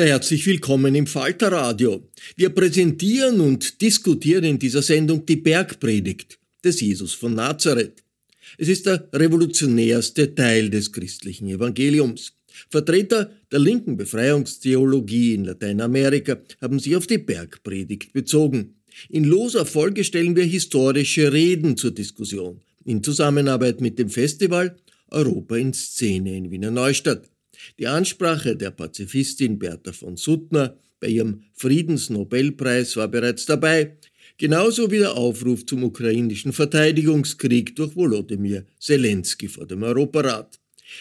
Sehr herzlich willkommen im Falterradio. Wir präsentieren und diskutieren in dieser Sendung die Bergpredigt des Jesus von Nazareth. Es ist der revolutionärste Teil des christlichen Evangeliums. Vertreter der linken Befreiungstheologie in Lateinamerika haben sich auf die Bergpredigt bezogen. In loser Folge stellen wir historische Reden zur Diskussion in Zusammenarbeit mit dem Festival Europa in Szene in Wiener Neustadt. Die Ansprache der Pazifistin Bertha von Suttner bei ihrem Friedensnobelpreis war bereits dabei, genauso wie der Aufruf zum ukrainischen Verteidigungskrieg durch Volodymyr Zelensky vor dem Europarat.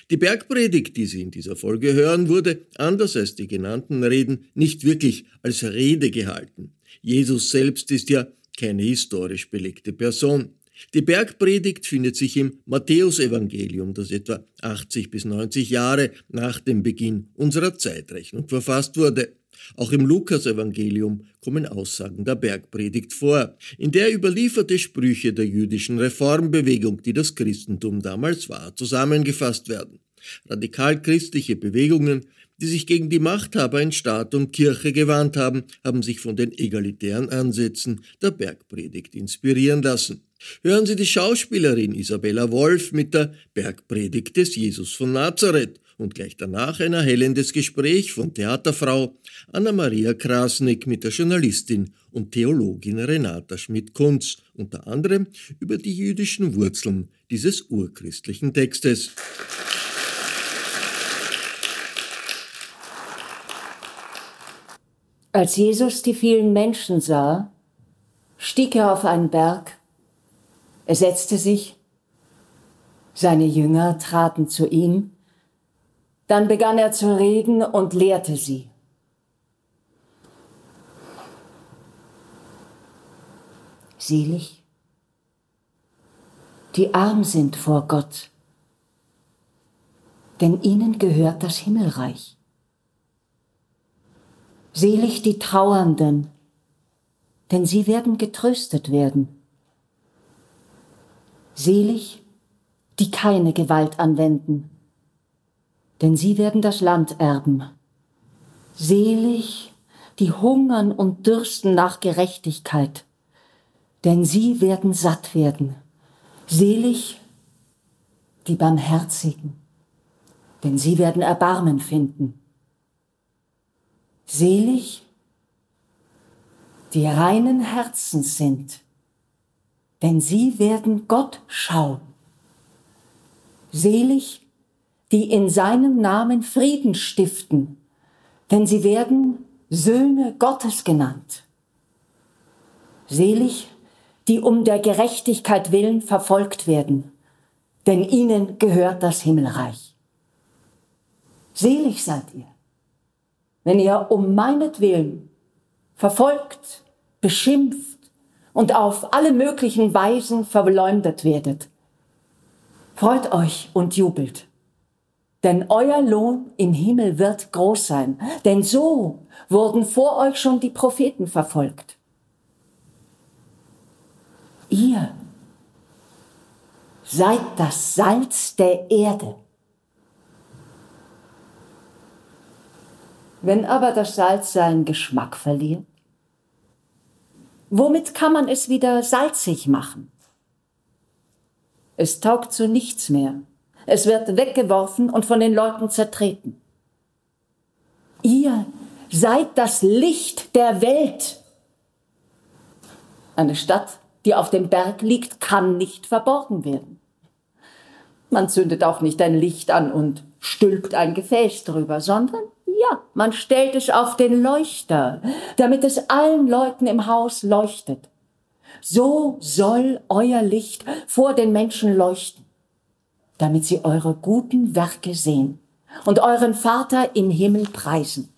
Die Bergpredigt, die Sie in dieser Folge hören, wurde, anders als die genannten Reden, nicht wirklich als Rede gehalten. Jesus selbst ist ja keine historisch belegte Person. Die Bergpredigt findet sich im Matthäusevangelium, das etwa 80 bis 90 Jahre nach dem Beginn unserer Zeitrechnung verfasst wurde. Auch im Lukasevangelium kommen Aussagen der Bergpredigt vor, in der überlieferte Sprüche der jüdischen Reformbewegung, die das Christentum damals war, zusammengefasst werden. Radikal christliche Bewegungen, die sich gegen die Machthaber in Staat und Kirche gewandt haben, haben sich von den egalitären Ansätzen der Bergpredigt inspirieren lassen. Hören Sie die Schauspielerin Isabella Wolf mit der Bergpredigt des Jesus von Nazareth und gleich danach ein erhellendes Gespräch von Theaterfrau Anna-Maria Krasnick mit der Journalistin und Theologin Renata Schmidt-Kunz, unter anderem über die jüdischen Wurzeln dieses urchristlichen Textes. Als Jesus die vielen Menschen sah, stieg er auf einen Berg er setzte sich, seine Jünger traten zu ihm, dann begann er zu reden und lehrte sie. Selig, die arm sind vor Gott, denn ihnen gehört das Himmelreich. Selig die Trauernden, denn sie werden getröstet werden. Selig, die keine Gewalt anwenden, denn sie werden das Land erben. Selig, die hungern und dürsten nach Gerechtigkeit, denn sie werden satt werden. Selig, die Barmherzigen, denn sie werden Erbarmen finden. Selig, die reinen Herzens sind, denn sie werden Gott schauen. Selig, die in seinem Namen Frieden stiften, denn sie werden Söhne Gottes genannt. Selig, die um der Gerechtigkeit willen verfolgt werden, denn ihnen gehört das Himmelreich. Selig seid ihr, wenn ihr um meinetwillen verfolgt, beschimpft und auf alle möglichen Weisen verleumdet werdet. Freut euch und jubelt, denn euer Lohn im Himmel wird groß sein, denn so wurden vor euch schon die Propheten verfolgt. Ihr seid das Salz der Erde. Wenn aber das Salz seinen Geschmack verliert, womit kann man es wieder salzig machen? Es taugt zu nichts mehr. Es wird weggeworfen und von den Leuten zertreten. Ihr seid das Licht der Welt. Eine Stadt, die auf dem Berg liegt, kann nicht verborgen werden. Man zündet auch nicht ein Licht an und stülpt ein Gefäß drüber, sondern ja, man stellt es auf den Leuchter, damit es allen Leuten im Haus leuchtet. So soll euer Licht vor den Menschen leuchten, damit sie eure guten Werke sehen und euren Vater im Himmel preisen.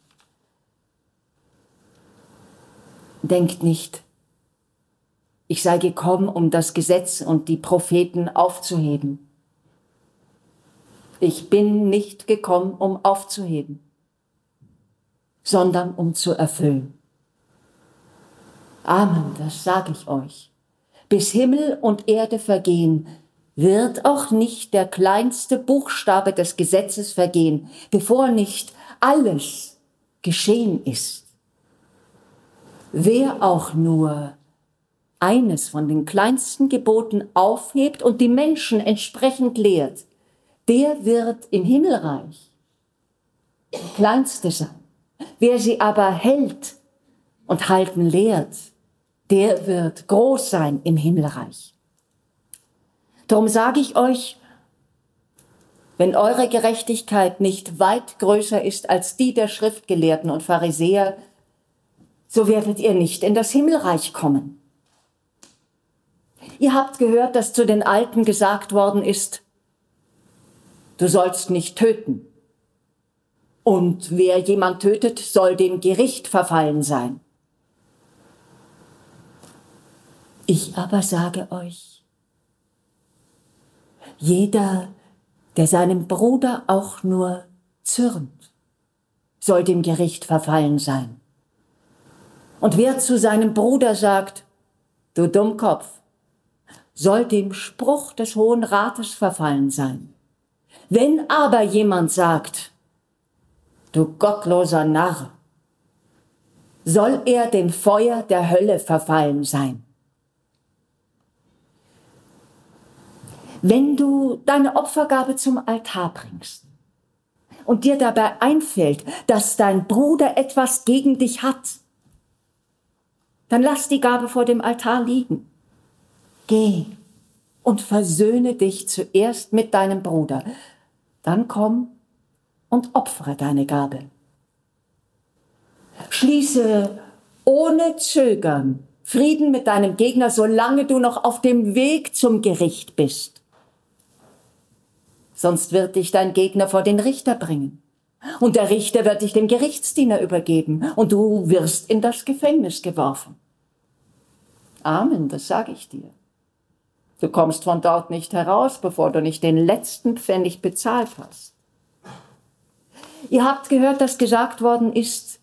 Denkt nicht, ich sei gekommen, um das Gesetz und die Propheten aufzuheben. Ich bin nicht gekommen, um aufzuheben, sondern um zu erfüllen. Amen, das sage ich euch. Bis Himmel und Erde vergehen, wird auch nicht der kleinste Buchstabe des Gesetzes vergehen, bevor nicht alles geschehen ist. Wer auch nur eines von den kleinsten Geboten aufhebt und die Menschen entsprechend lehrt, der wird im Himmelreich der Kleinste sein. Wer sie aber hält und halten lehrt, der wird groß sein im Himmelreich. Darum sage ich euch, wenn eure Gerechtigkeit nicht weit größer ist als die der Schriftgelehrten und Pharisäer, so werdet ihr nicht in das Himmelreich kommen. Ihr habt gehört, dass zu den Alten gesagt worden ist, du sollst nicht töten. Und wer jemand tötet, soll dem Gericht verfallen sein. Ich aber sage euch, jeder, der seinem Bruder auch nur zürnt, soll dem Gericht verfallen sein. Und wer zu seinem Bruder sagt, du Dummkopf, soll dem Spruch des Hohen Rates verfallen sein. Wenn aber jemand sagt, du gottloser Narr, soll er dem Feuer der Hölle verfallen sein. Wenn du deine Opfergabe zum Altar bringst und dir dabei einfällt, dass dein Bruder etwas gegen dich hat, dann lass die Gabe vor dem Altar liegen. Geh und versöhne dich zuerst mit deinem Bruder, dann komm und opfere deine Gabe. Schließe ohne Zögern Frieden mit deinem Gegner, solange du noch auf dem Weg zum Gericht bist. Sonst wird dich dein Gegner vor den Richter bringen. Und der Richter wird dich dem Gerichtsdiener übergeben und du wirst in das Gefängnis geworfen. Amen, das sage ich dir. Du kommst von dort nicht heraus, bevor du nicht den letzten Pfennig bezahlt hast. Ihr habt gehört, dass gesagt worden ist,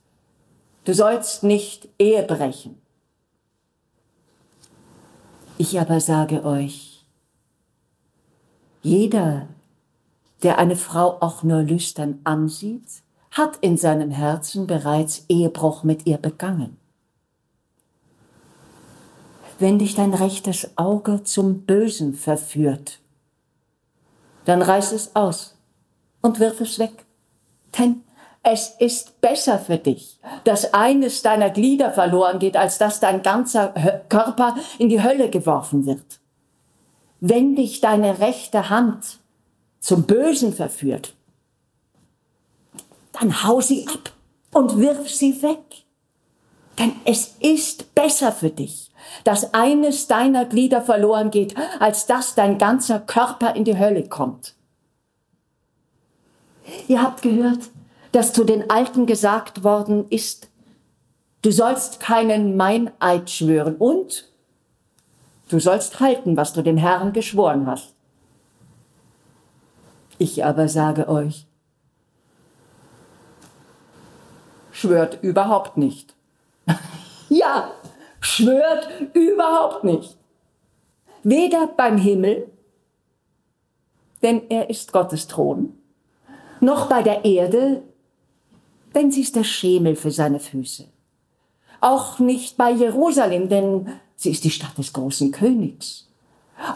du sollst nicht Ehe brechen. Ich aber sage euch, jeder, der eine Frau auch nur lüstern ansieht, hat in seinem Herzen bereits Ehebruch mit ihr begangen wenn dich dein rechtes Auge zum Bösen verführt, dann reiß es aus und wirf es weg. Denn es ist besser für dich, dass eines deiner Glieder verloren geht, als dass dein ganzer Körper in die Hölle geworfen wird. Wenn dich deine rechte Hand zum Bösen verführt, dann hau sie ab und wirf sie weg. Denn es ist besser für dich, dass eines deiner Glieder verloren geht, als dass dein ganzer Körper in die Hölle kommt. Ihr habt gehört, dass zu den Alten gesagt worden ist, du sollst keinen Meineid schwören und du sollst halten, was du dem Herrn geschworen hast. Ich aber sage euch, schwört überhaupt nicht. ja, schwört überhaupt nicht. Weder beim Himmel, denn er ist Gottes Thron, noch bei der Erde, denn sie ist der Schemel für seine Füße. Auch nicht bei Jerusalem, denn sie ist die Stadt des großen Königs.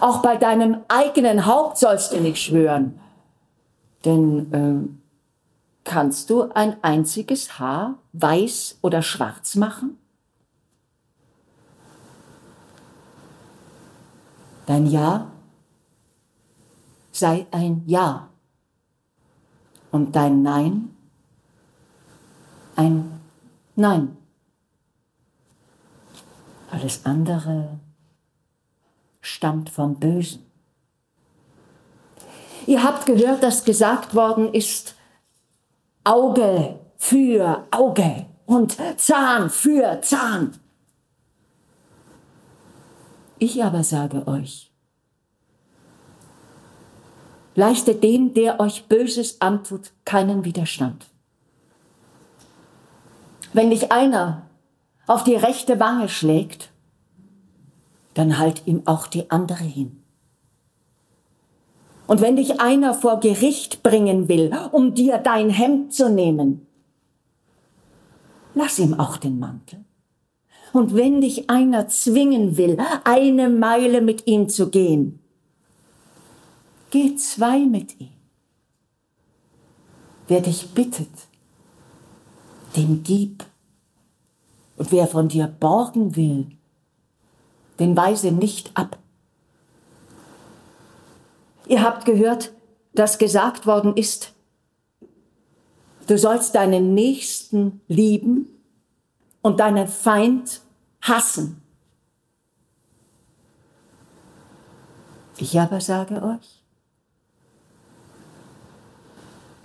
Auch bei deinem eigenen Haupt sollst du nicht schwören, denn äh, kannst du ein einziges Haar weiß oder schwarz machen? Dein Ja sei ein Ja und dein Nein ein Nein. Alles andere stammt vom Bösen. Ihr habt gehört, dass gesagt worden ist, Auge für Auge und Zahn für Zahn. Ich aber sage euch, leistet dem, der euch Böses antut, keinen Widerstand. Wenn dich einer auf die rechte Wange schlägt, dann halt ihm auch die andere hin. Und wenn dich einer vor Gericht bringen will, um dir dein Hemd zu nehmen, lass ihm auch den Mantel. Und wenn dich einer zwingen will, eine Meile mit ihm zu gehen, geh zwei mit ihm. Wer dich bittet, dem gib. Und wer von dir borgen will, den weise nicht ab. Ihr habt gehört, dass gesagt worden ist, du sollst deinen Nächsten lieben und deinen Feind hassen. Ich aber sage euch,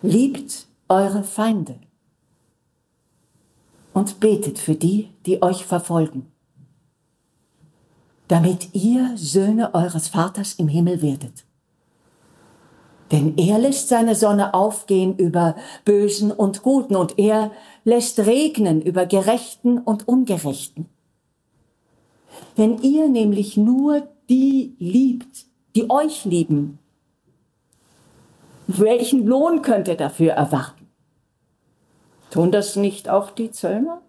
liebt eure Feinde und betet für die, die euch verfolgen, damit ihr Söhne eures Vaters im Himmel werdet. Denn er lässt seine Sonne aufgehen über Bösen und Guten und er lässt regnen über Gerechten und Ungerechten. Wenn ihr nämlich nur die liebt, die euch lieben, welchen Lohn könnt ihr dafür erwarten? Tun das nicht auch die Zöllner?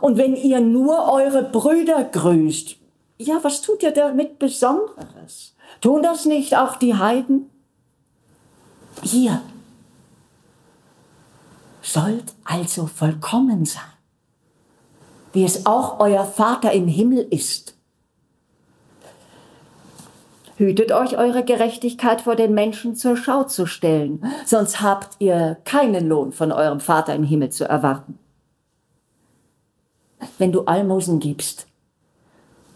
Und wenn ihr nur eure Brüder grüßt, ja, was tut ihr damit Besonderes? Tun das nicht auch die Heiden? Ihr sollt also vollkommen sein, wie es auch euer Vater im Himmel ist. Hütet euch eure Gerechtigkeit vor den Menschen zur Schau zu stellen, sonst habt ihr keinen Lohn von eurem Vater im Himmel zu erwarten. Wenn du Almosen gibst,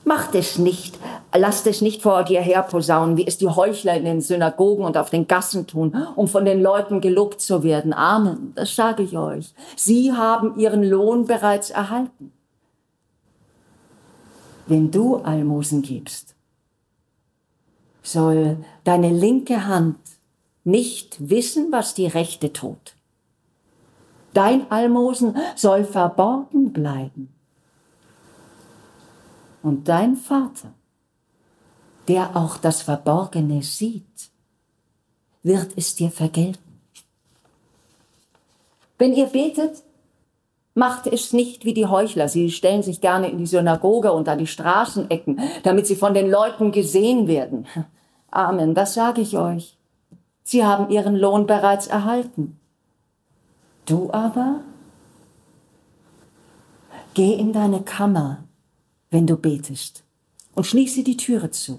Macht es nicht, lasst es nicht vor dir herposaunen, wie es die Heuchler in den Synagogen und auf den Gassen tun, um von den Leuten gelobt zu werden. Amen, das sage ich euch. Sie haben ihren Lohn bereits erhalten. Wenn du Almosen gibst, soll deine linke Hand nicht wissen, was die rechte tut. Dein Almosen soll verborgen bleiben und dein Vater, der auch das Verborgene sieht, wird es dir vergelten. Wenn ihr betet, macht es nicht wie die Heuchler. Sie stellen sich gerne in die Synagoge und an die Straßenecken, damit sie von den Leuten gesehen werden. Amen, das sage ich euch. Sie haben ihren Lohn bereits erhalten. Du aber geh in deine Kammer, wenn du betest, und schließe die Türe zu.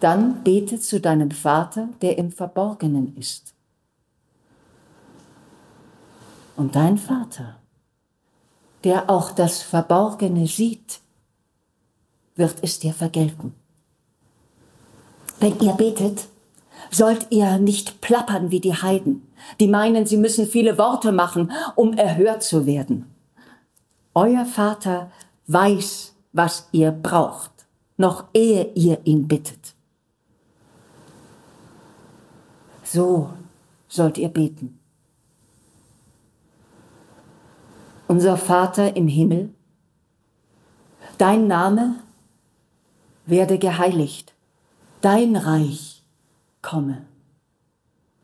Dann bete zu deinem Vater, der im Verborgenen ist. Und dein Vater, der auch das Verborgene sieht, wird es dir vergelten. Wenn ihr betet, sollt ihr nicht plappern wie die Heiden, die meinen, sie müssen viele Worte machen, um erhört zu werden. Euer Vater weiß, was ihr braucht, noch ehe ihr ihn bittet. So sollt ihr beten. Unser Vater im Himmel, dein Name werde geheiligt, dein Reich komme,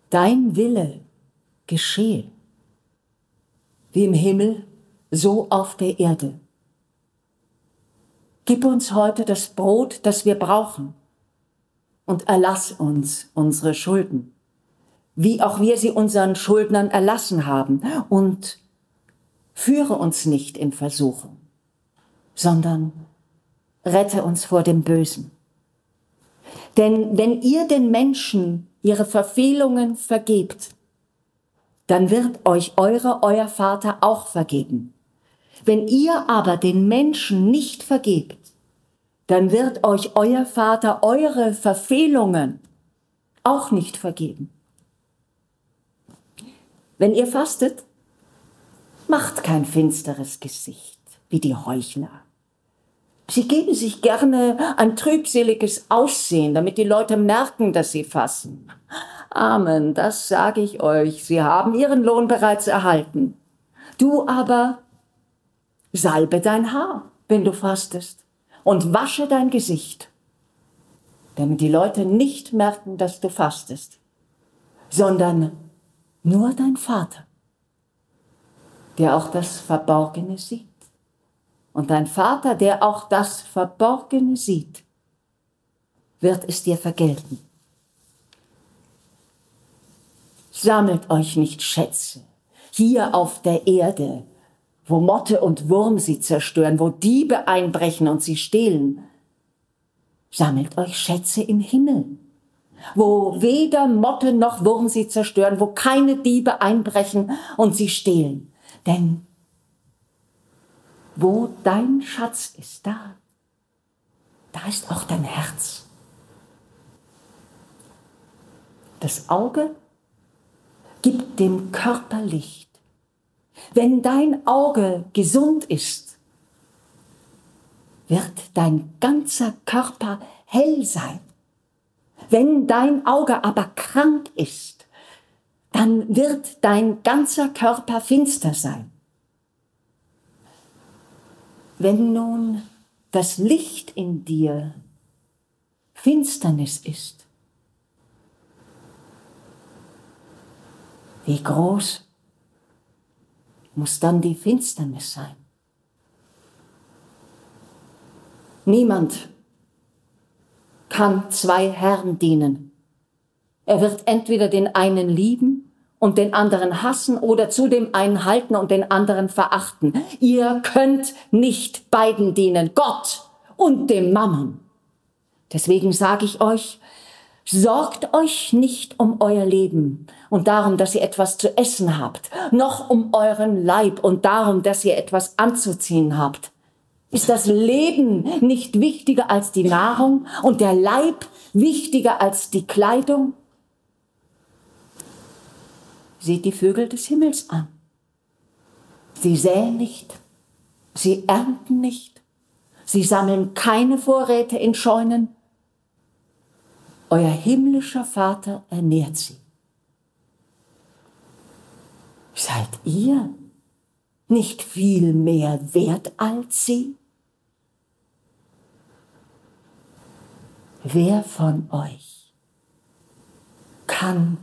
dein Wille geschehe, wie im Himmel, so auf der Erde. Gib uns heute das Brot, das wir brauchen, und erlass uns unsere Schulden, wie auch wir sie unseren Schuldnern erlassen haben, und führe uns nicht in Versuchung, sondern rette uns vor dem Bösen. Denn wenn ihr den Menschen ihre Verfehlungen vergebt, dann wird euch eure, euer Vater auch vergeben. Wenn ihr aber den Menschen nicht vergebt, dann wird euch euer Vater eure Verfehlungen auch nicht vergeben. Wenn ihr fastet, macht kein finsteres Gesicht wie die Heuchler. Sie geben sich gerne ein trübseliges Aussehen, damit die Leute merken, dass sie fassen. Amen, das sage ich euch, sie haben ihren Lohn bereits erhalten. Du aber salbe dein Haar, wenn du fastest, und wasche dein Gesicht, damit die Leute nicht merken, dass du fastest, sondern nur dein Vater, der auch das Verborgene sieht. Und dein Vater, der auch das Verborgene sieht, wird es dir vergelten. Sammelt euch nicht Schätze hier auf der Erde, wo Motte und Wurm sie zerstören, wo Diebe einbrechen und sie stehlen. Sammelt euch Schätze im Himmel, wo weder Motte noch Wurm sie zerstören, wo keine Diebe einbrechen und sie stehlen. Denn wo dein Schatz ist, da, da ist auch dein Herz. Das Auge gibt dem Körper Licht. Wenn dein Auge gesund ist, wird dein ganzer Körper hell sein. Wenn dein Auge aber krank ist, dann wird dein ganzer Körper finster sein. Wenn nun das Licht in dir Finsternis ist, wie groß muss dann die Finsternis sein? Niemand kann zwei Herren dienen. Er wird entweder den einen lieben und den anderen hassen oder zu dem einen halten und den anderen verachten. Ihr könnt nicht beiden dienen, Gott und dem Mammon. Deswegen sage ich euch, sorgt euch nicht um euer Leben und darum, dass ihr etwas zu essen habt, noch um euren Leib und darum, dass ihr etwas anzuziehen habt. Ist das Leben nicht wichtiger als die Nahrung und der Leib wichtiger als die Kleidung? Seht die Vögel des Himmels an. Sie säen nicht, sie ernten nicht, sie sammeln keine Vorräte in Scheunen. Euer himmlischer Vater ernährt sie. Seid ihr nicht viel mehr wert als sie? Wer von euch kann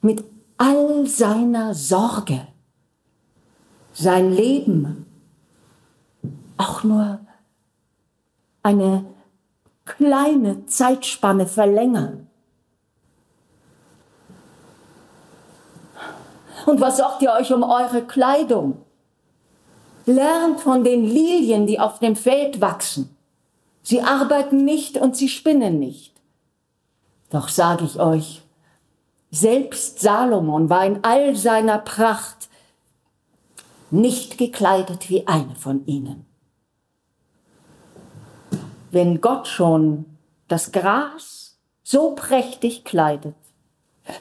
mit all seiner Sorge, sein Leben auch nur eine kleine Zeitspanne verlängern. Und was sorgt ihr euch um eure Kleidung? Lernt von den Lilien, die auf dem Feld wachsen. Sie arbeiten nicht und sie spinnen nicht. Doch sage ich euch, selbst Salomon war in all seiner Pracht nicht gekleidet wie eine von ihnen. Wenn Gott schon das Gras so prächtig kleidet,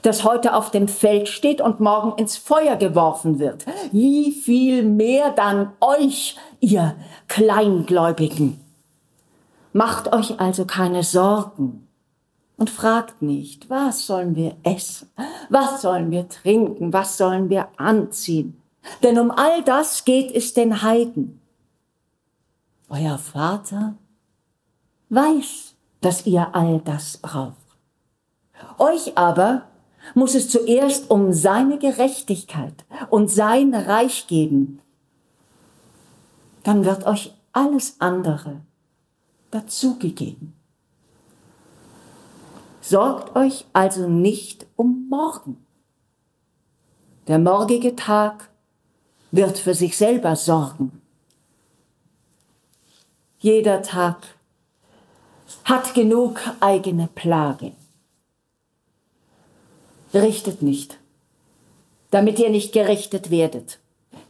das heute auf dem Feld steht und morgen ins Feuer geworfen wird, wie viel mehr dann euch, ihr Kleingläubigen. Macht euch also keine Sorgen und fragt nicht, was sollen wir essen, was sollen wir trinken, was sollen wir anziehen. Denn um all das geht es den Heiden. Euer Vater weiß, dass ihr all das braucht. Euch aber muss es zuerst um seine Gerechtigkeit und sein Reich geben. Dann wird euch alles andere dazugegeben. Sorgt euch also nicht um morgen. Der morgige Tag wird für sich selber sorgen. Jeder Tag hat genug eigene Plage. Richtet nicht, damit ihr nicht gerichtet werdet.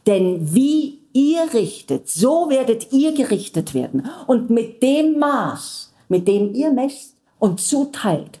Denn wie ihr richtet, so werdet ihr gerichtet werden. Und mit dem Maß, mit dem ihr messt und zuteilt,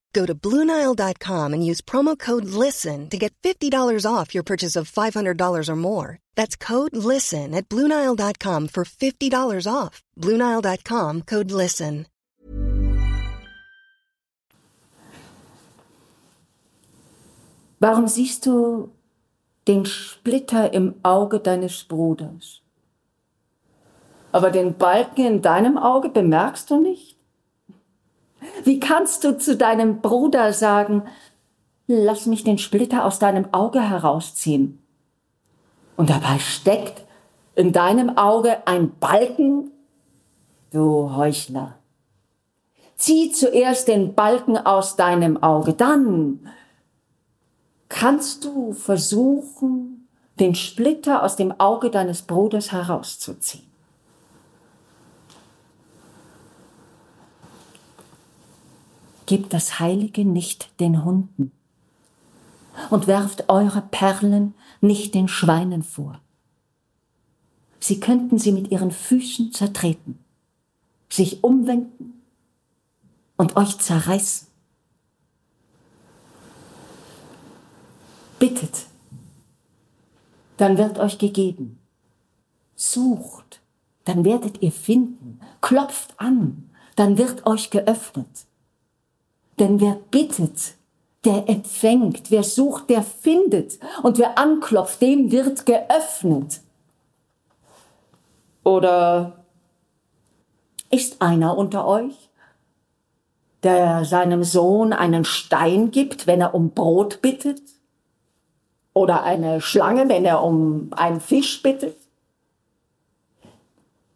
Go to Bluenile.com and use promo code LISTEN to get $50 off your purchase of $500 or more. That's code LISTEN at Bluenile.com for $50 off. Bluenile.com code LISTEN. Warum siehst du den Splitter im Auge deines Bruders? Aber den Balken in deinem Auge bemerkst du nicht? Wie kannst du zu deinem Bruder sagen, lass mich den Splitter aus deinem Auge herausziehen? Und dabei steckt in deinem Auge ein Balken? Du Heuchler. Zieh zuerst den Balken aus deinem Auge, dann kannst du versuchen, den Splitter aus dem Auge deines Bruders herauszuziehen. Gebt das Heilige nicht den Hunden und werft eure Perlen nicht den Schweinen vor. Sie könnten sie mit ihren Füßen zertreten, sich umwenden und euch zerreißen. Bittet, dann wird euch gegeben. Sucht, dann werdet ihr finden. Klopft an, dann wird euch geöffnet. Denn wer bittet, der empfängt. Wer sucht, der findet. Und wer anklopft, dem wird geöffnet. Oder ist einer unter euch, der seinem Sohn einen Stein gibt, wenn er um Brot bittet? Oder eine Schlange, wenn er um einen Fisch bittet?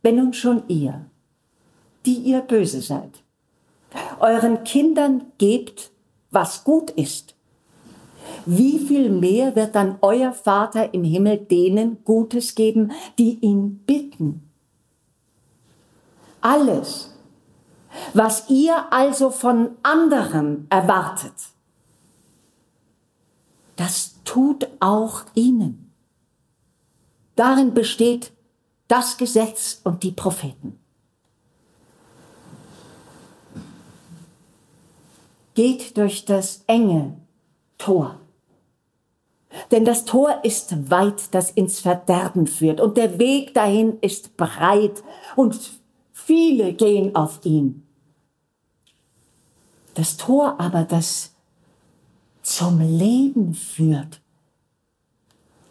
Wenn nun schon ihr, die ihr böse seid, euren Kindern gebt, was gut ist, wie viel mehr wird dann euer Vater im Himmel denen Gutes geben, die ihn bitten? Alles, was ihr also von anderen erwartet, das tut auch ihnen. Darin besteht das Gesetz und die Propheten. Geht durch das enge Tor. Denn das Tor ist weit, das ins Verderben führt, und der Weg dahin ist breit, und viele gehen auf ihn. Das Tor aber, das zum Leben führt,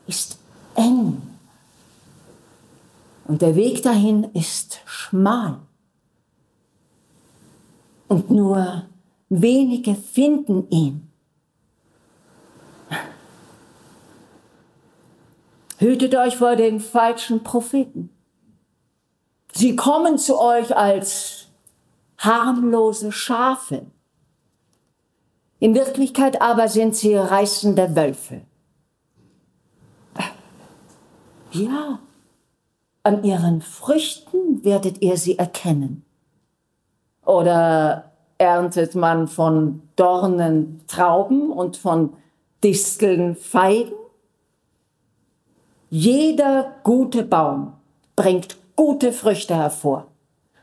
ist eng. Und der Weg dahin ist schmal. Und nur wenige finden ihn. Hütet euch vor den falschen Propheten. Sie kommen zu euch als harmlose Schafe. In Wirklichkeit aber sind sie reißende Wölfe. Ja, an ihren Früchten werdet ihr sie erkennen. Oder erntet man von Dornen Trauben und von Disteln Feigen? Jeder gute Baum bringt gute Früchte hervor.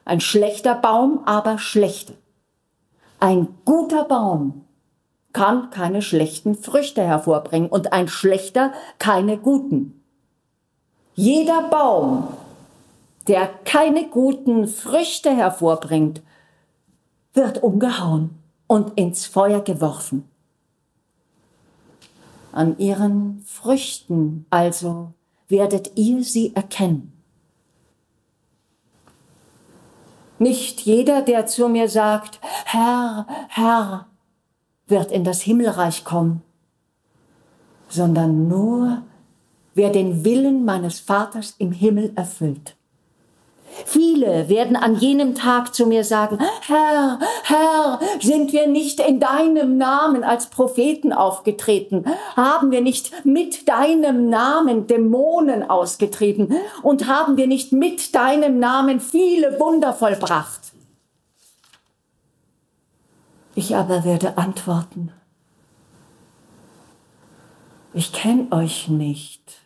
Ein schlechter Baum aber schlechte. Ein guter Baum kann keine schlechten Früchte hervorbringen und ein schlechter keine guten. Jeder Baum, der keine guten Früchte hervorbringt, wird umgehauen und ins Feuer geworfen. An ihren Früchten also werdet ihr sie erkennen. Nicht jeder, der zu mir sagt, Herr, Herr, wird in das Himmelreich kommen, sondern nur, wer den Willen meines Vaters im Himmel erfüllt. Viele werden an jenem Tag zu mir sagen, Herr, Herr, sind wir nicht in deinem Namen als Propheten aufgetreten? Haben wir nicht mit deinem Namen Dämonen ausgetrieben? Und haben wir nicht mit deinem Namen viele Wunder vollbracht? Ich aber werde antworten, ich kenne euch nicht.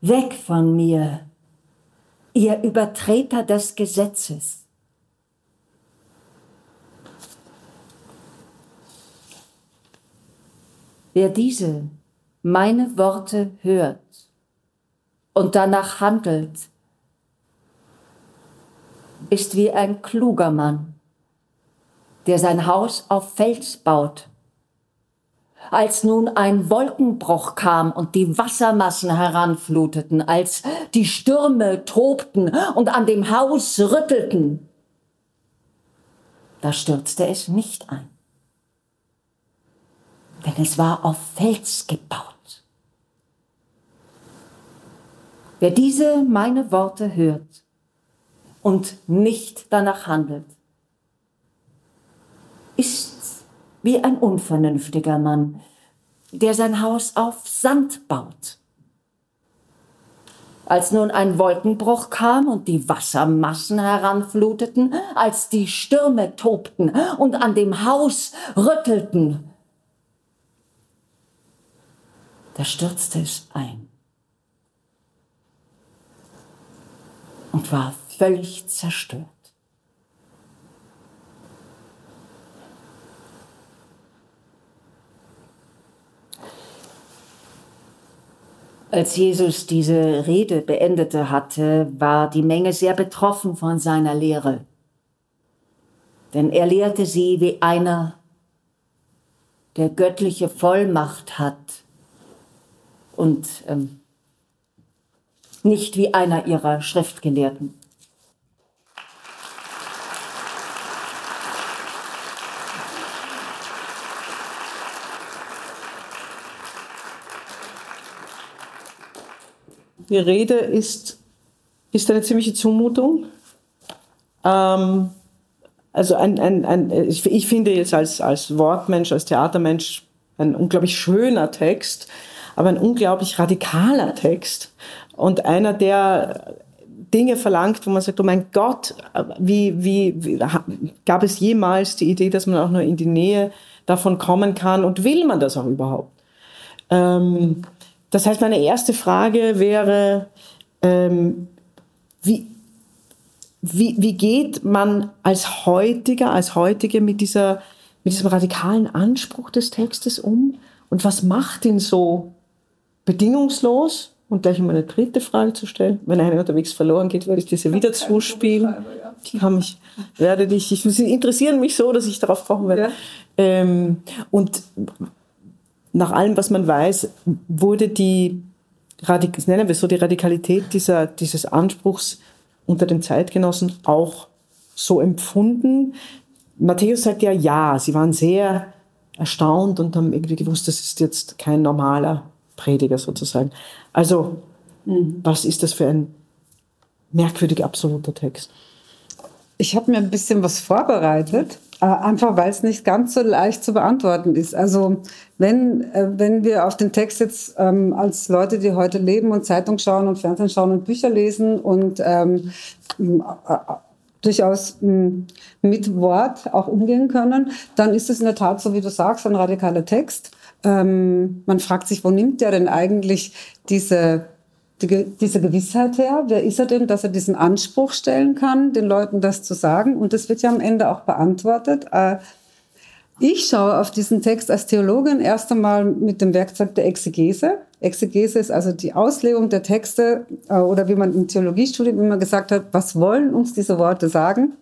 Weg von mir, ihr Übertreter des Gesetzes. Wer diese, meine Worte hört und danach handelt, ist wie ein kluger Mann, der sein Haus auf Fels baut als nun ein Wolkenbruch kam und die Wassermassen heranfluteten, als die Stürme tobten und an dem Haus rüttelten, da stürzte es nicht ein, denn es war auf Fels gebaut. Wer diese meine Worte hört und nicht danach handelt, ist wie ein unvernünftiger Mann, der sein Haus auf Sand baut. Als nun ein Wolkenbruch kam und die Wassermassen heranfluteten, als die Stürme tobten und an dem Haus rüttelten, da stürzte es ein und war völlig zerstört. Als Jesus diese Rede beendete hatte, war die Menge sehr betroffen von seiner Lehre. Denn er lehrte sie wie einer, der göttliche Vollmacht hat und ähm, nicht wie einer ihrer Schriftgelehrten. Die Rede ist, ist eine ziemliche Zumutung. Ähm, also ein, ein, ein, ich, ich finde jetzt als, als Wortmensch, als Theatermensch ein unglaublich schöner Text, aber ein unglaublich radikaler Text und einer, der Dinge verlangt, wo man sagt, oh mein Gott, wie, wie, wie gab es jemals die Idee, dass man auch nur in die Nähe davon kommen kann und will man das auch überhaupt? Ähm, das heißt, meine erste Frage wäre, ähm, wie, wie, wie geht man als heutiger, als heutige mit dieser, mit diesem radikalen Anspruch des Textes um? Und was macht ihn so bedingungslos? Und gleich um eine dritte Frage zu stellen. Wenn einer unterwegs verloren geht, werde ich diese wieder zuspielen. Ich kann mich, werde dich, ich, sie interessieren mich so, dass ich darauf kommen werde. Ja. Ähm, und nach allem, was man weiß, wurde die, nennen wir so, die Radikalität dieser, dieses Anspruchs unter den Zeitgenossen auch so empfunden. Matthäus sagt ja, ja, sie waren sehr erstaunt und haben irgendwie gewusst, das ist jetzt kein normaler Prediger sozusagen. Also, mhm. was ist das für ein merkwürdig absoluter Text? Ich habe mir ein bisschen was vorbereitet, einfach weil es nicht ganz so leicht zu beantworten ist. Also wenn, äh, wenn wir auf den Text jetzt ähm, als Leute, die heute leben und Zeitung schauen und Fernsehen schauen und Bücher lesen und ähm, äh, durchaus mit Wort auch umgehen können, dann ist es in der Tat, so wie du sagst, ein radikaler Text. Ähm, man fragt sich, wo nimmt der denn eigentlich diese die, diese Gewissheit her? Wer ist er denn, dass er diesen Anspruch stellen kann, den Leuten das zu sagen? Und das wird ja am Ende auch beantwortet. Äh, ich schaue auf diesen Text als Theologin erst einmal mit dem Werkzeug der Exegese. Exegese ist also die Auslegung der Texte äh, oder wie man im Theologiestudium immer gesagt hat, was wollen uns diese Worte sagen?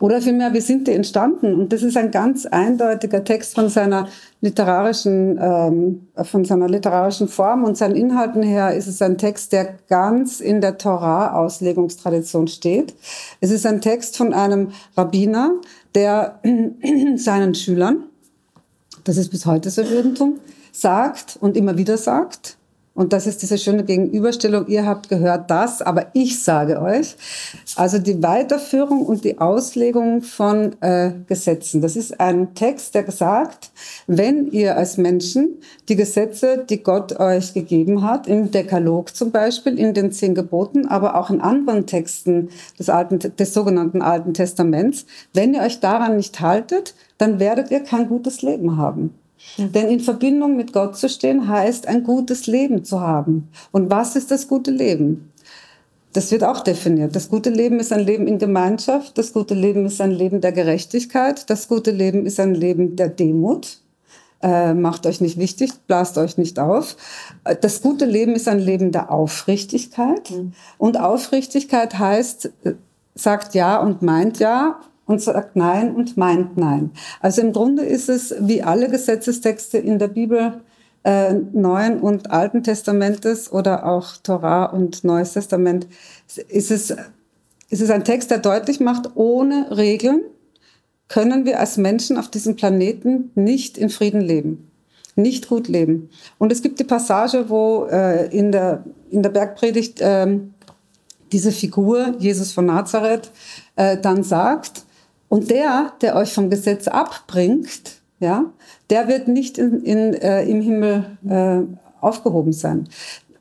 Oder vielmehr, wie sind die entstanden? Und das ist ein ganz eindeutiger Text von seiner literarischen, ähm, von seiner literarischen Form und seinen Inhalten her ist es ein Text, der ganz in der Torah-Auslegungstradition steht. Es ist ein Text von einem Rabbiner, der seinen Schülern, das ist bis heute so Judentum, sagt und immer wieder sagt, und das ist diese schöne Gegenüberstellung. Ihr habt gehört das, aber ich sage euch. Also die Weiterführung und die Auslegung von äh, Gesetzen. Das ist ein Text, der gesagt, wenn ihr als Menschen die Gesetze, die Gott euch gegeben hat, im Dekalog zum Beispiel, in den zehn Geboten, aber auch in anderen Texten des, Alten, des sogenannten Alten Testaments, wenn ihr euch daran nicht haltet, dann werdet ihr kein gutes Leben haben. Denn in Verbindung mit Gott zu stehen heißt, ein gutes Leben zu haben. Und was ist das gute Leben? Das wird auch definiert. Das gute Leben ist ein Leben in Gemeinschaft. Das gute Leben ist ein Leben der Gerechtigkeit. Das gute Leben ist ein Leben der Demut. Äh, macht euch nicht wichtig, blast euch nicht auf. Äh, das gute Leben ist ein Leben der Aufrichtigkeit. Mhm. Und Aufrichtigkeit heißt, äh, sagt ja und meint ja und sagt Nein und meint Nein. Also im Grunde ist es wie alle Gesetzestexte in der Bibel äh, Neuen und Alten Testamentes oder auch Torah und Neues Testament, ist es, ist es ein Text, der deutlich macht, ohne Regeln können wir als Menschen auf diesem Planeten nicht in Frieden leben, nicht gut leben. Und es gibt die Passage, wo äh, in, der, in der Bergpredigt äh, diese Figur, Jesus von Nazareth, äh, dann sagt, und der, der euch vom Gesetz abbringt, ja, der wird nicht in, in, äh, im Himmel äh, aufgehoben sein.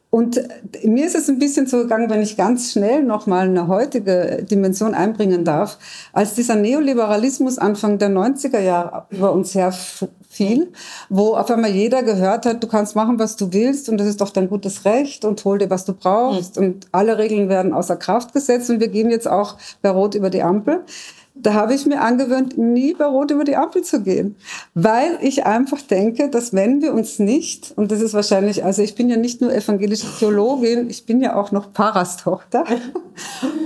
Und mir ist es ein bisschen so gegangen, wenn ich ganz schnell nochmal eine heutige Dimension einbringen darf, als dieser Neoliberalismus Anfang der 90er Jahre über uns herfiel, wo auf einmal jeder gehört hat, du kannst machen, was du willst und das ist doch dein gutes Recht und hol dir, was du brauchst mhm. und alle Regeln werden außer Kraft gesetzt und wir gehen jetzt auch bei Rot über die Ampel da habe ich mir angewöhnt, nie bei Rot über die Ampel zu gehen, weil ich einfach denke, dass wenn wir uns nicht, und das ist wahrscheinlich, also ich bin ja nicht nur evangelische Theologin, ich bin ja auch noch Pfarrerstochter.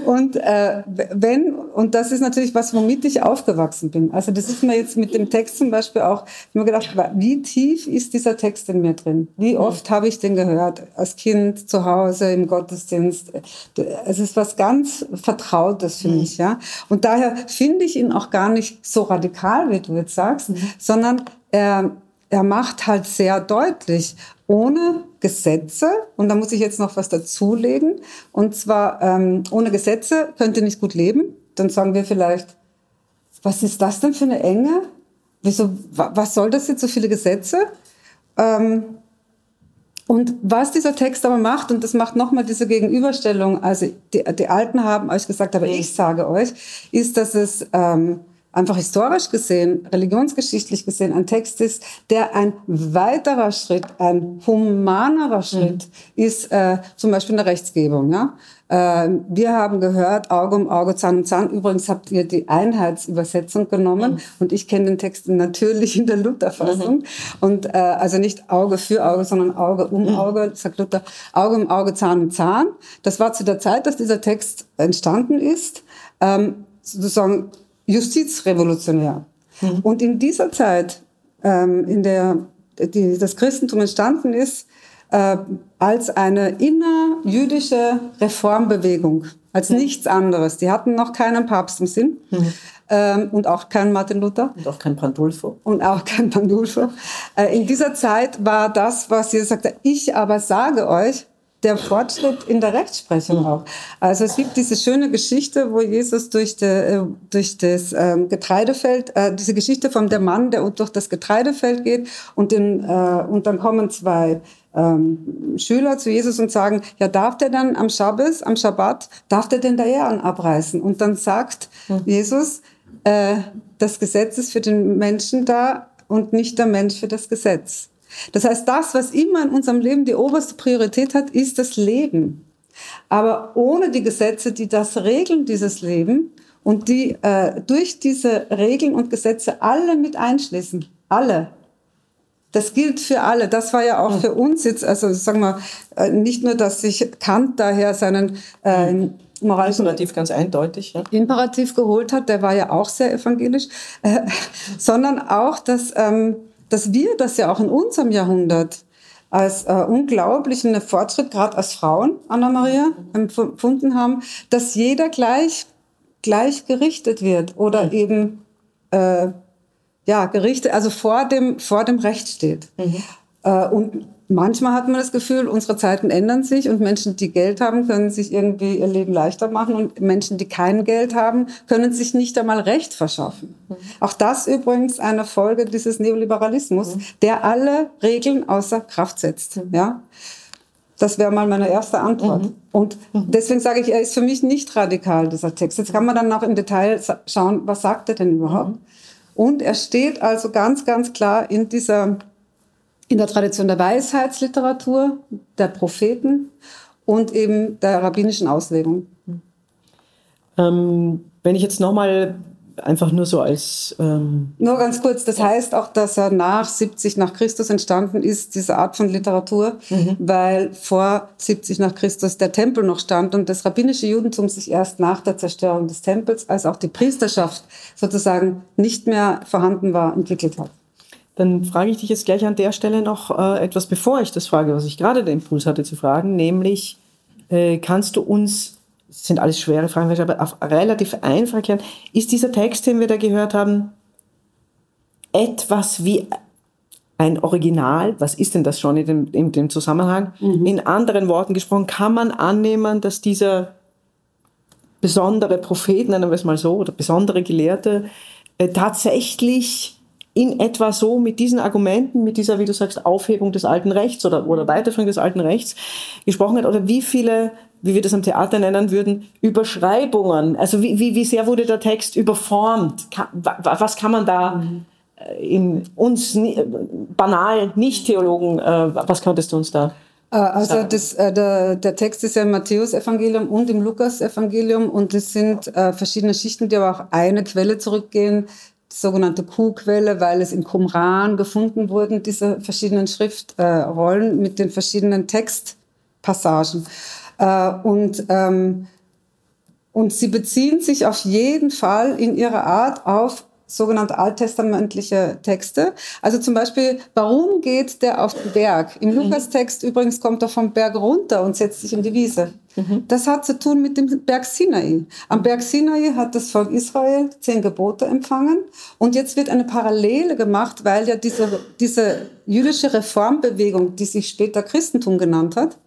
Und äh, wenn, und das ist natürlich was, womit ich aufgewachsen bin. Also das ist mir jetzt mit dem Text zum Beispiel auch, ich habe mir gedacht, wie tief ist dieser Text in mir drin? Wie oft habe ich den gehört? Als Kind, zu Hause, im Gottesdienst. Es ist was ganz Vertrautes für mhm. mich, ja. Und daher finde ich ihn auch gar nicht so radikal, wie du jetzt sagst, mhm. sondern er, er macht halt sehr deutlich, ohne Gesetze, und da muss ich jetzt noch was dazulegen, und zwar ähm, ohne Gesetze könnt ihr nicht gut leben. Dann sagen wir vielleicht, was ist das denn für eine Enge? Wieso, was soll das jetzt, so viele Gesetze? Ähm, und was dieser Text aber macht, und das macht nochmal diese Gegenüberstellung, also die, die Alten haben euch gesagt, aber ich sage euch, ist, dass es ähm, einfach historisch gesehen, religionsgeschichtlich gesehen ein Text ist, der ein weiterer Schritt, ein humanerer Schritt mhm. ist, äh, zum Beispiel in der Rechtsgebung. Ja? Äh, wir haben gehört, Auge um Auge, Zahn um Zahn. Übrigens habt ihr die Einheitsübersetzung genommen mhm. und ich kenne den Text natürlich in der Lutherfassung. Mhm. Und äh, also nicht Auge für Auge, sondern Auge um mhm. Auge, sagt Luther, Auge um Auge, Zahn um Zahn. Das war zu der Zeit, dass dieser Text entstanden ist. Ähm, sozusagen justizrevolutionär. Mhm. Und in dieser Zeit, ähm, in der die, das Christentum entstanden ist, äh, als eine innerjüdische Reformbewegung. als nichts anderes. Die hatten noch keinen Papst im Sinn Mhm. ähm, und auch keinen Martin Luther Und auch kein Pandulfo. und auch kein Pandulfo. Äh, in dieser Zeit war das, was Jesus sagte, ich aber sage euch, der Fortschritt in der Rechtsprechung auch. Also es gibt diese schöne Geschichte, wo Jesus durch, de, äh, durch das ähm, Getreidefeld, äh, diese Geschichte von der Mann, der durch das Getreidefeld geht und, den, äh, und dann kommen zwei ähm, Schüler zu Jesus und sagen, ja, darf der dann am Schabbes, am Schabbat, darf der denn da Ehren abreißen? Und dann sagt Jesus, äh, das Gesetz ist für den Menschen da und nicht der Mensch für das Gesetz. Das heißt, das, was immer in unserem Leben die oberste Priorität hat, ist das Leben. Aber ohne die Gesetze, die das regeln, dieses Leben, und die äh, durch diese Regeln und Gesetze alle mit einschließen, alle, das gilt für alle. Das war ja auch für uns jetzt, also sagen wir, äh, nicht nur, dass sich Kant daher seinen äh, moralischen Relativ ganz eindeutig. Ja. Imperativ geholt hat, der war ja auch sehr evangelisch, äh, sondern auch, dass, ähm, dass wir das ja auch in unserem Jahrhundert als äh, unglaublichen Fortschritt, gerade als Frauen, Anna-Maria, empfunden haben, dass jeder gleich, gleich gerichtet wird oder eben äh, ja, gerichtet, also vor dem, vor dem Recht steht. Äh, und manchmal hat man das Gefühl, unsere Zeiten ändern sich und Menschen, die Geld haben, können sich irgendwie ihr Leben leichter machen und Menschen, die kein Geld haben, können sich nicht einmal Recht verschaffen. Auch das übrigens eine Folge dieses Neoliberalismus, der alle Regeln außer Kraft setzt. Ja? Das wäre mal meine erste Antwort. Und deswegen sage ich, er ist für mich nicht radikal, dieser Text. Jetzt kann man dann noch im Detail schauen, was sagt er denn überhaupt? Und er steht also ganz, ganz klar in dieser, in der Tradition der Weisheitsliteratur, der Propheten und eben der rabbinischen Auslegung. Ähm, wenn ich jetzt nochmal einfach nur so als ähm, Nur ganz kurz, das heißt auch, dass er nach 70 nach Christus entstanden ist, diese Art von Literatur, weil vor 70 nach Christus der Tempel noch stand und das rabbinische Judentum sich erst nach der Zerstörung des Tempels, als auch die Priesterschaft sozusagen nicht mehr vorhanden war, entwickelt hat. Dann frage ich dich jetzt gleich an der Stelle noch äh, etwas, bevor ich das frage, was ich gerade den Impuls hatte zu fragen, nämlich äh, kannst du uns, das sind alles schwere Fragen, aber auf relativ einfach erklären, ist dieser Text, den wir da gehört haben, etwas wie ein Original, was ist denn das schon in dem, in dem Zusammenhang? In anderen Worten gesprochen, kann man annehmen, dass dieser besondere Prophet, nennen wir es mal so, oder besondere Gelehrte, äh, tatsächlich in etwa so mit diesen Argumenten, mit dieser, wie du sagst, Aufhebung des alten Rechts oder, oder Weiterführung des alten Rechts gesprochen hat, oder wie viele, wie wir das am Theater nennen würden, Überschreibungen, also wie, wie, wie sehr wurde der Text überformt, was kann man da äh, in uns äh, banal Nicht-Theologen, äh, was könntest du uns da Also das, äh, der, der Text ist ja im Matthäus-Evangelium und im Lukas-Evangelium und es sind äh, verschiedene Schichten, die aber auch eine Quelle zurückgehen, sogenannte Q-Quelle, weil es in Qumran gefunden wurden, diese verschiedenen Schriftrollen mit den verschiedenen Textpassagen. Äh, und ähm, und sie beziehen sich auf jeden Fall in ihrer Art auf sogenannte alttestamentliche Texte. Also zum Beispiel, warum geht der auf den Berg? Im Lukas-Text übrigens kommt er vom Berg runter und setzt sich in die Wiese. Das hat zu tun mit dem Berg Sinai. Am Berg Sinai hat das Volk Israel zehn Gebote empfangen und jetzt wird eine Parallele gemacht, weil ja diese, diese jüdische Reformbewegung, die sich später Christentum genannt hat,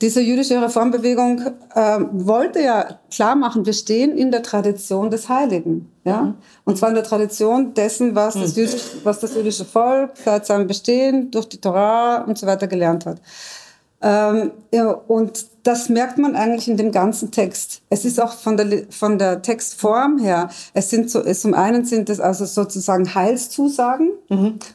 diese jüdische Reformbewegung äh, wollte ja klar machen, wir stehen in der Tradition des Heiligen. Ja? Und zwar in der Tradition dessen, was, das jüdische, was das jüdische Volk seit seinem Bestehen durch die Torah und so weiter gelernt hat. Ähm, ja, und das merkt man eigentlich in dem ganzen Text. Es ist auch von der, von der Textform her, es sind so, es, zum einen sind es also sozusagen Heilszusagen.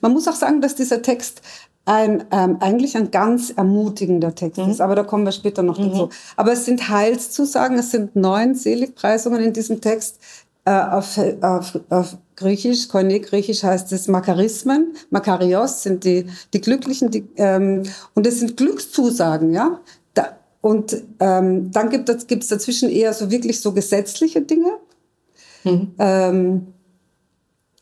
Man muss auch sagen, dass dieser Text ein, ähm, eigentlich ein ganz ermutigender Text ist, aber da kommen wir später noch dazu. Aber es sind Heilszusagen, es sind neun Seligpreisungen in diesem Text. Äh, auf, auf, auf Griechisch, Koine-Griechisch heißt es Makarismen. Makarios sind die, die Glücklichen, die, ähm, und es sind Glückszusagen, ja. Da, und ähm, dann gibt es dazwischen eher so wirklich so gesetzliche Dinge. Ähm,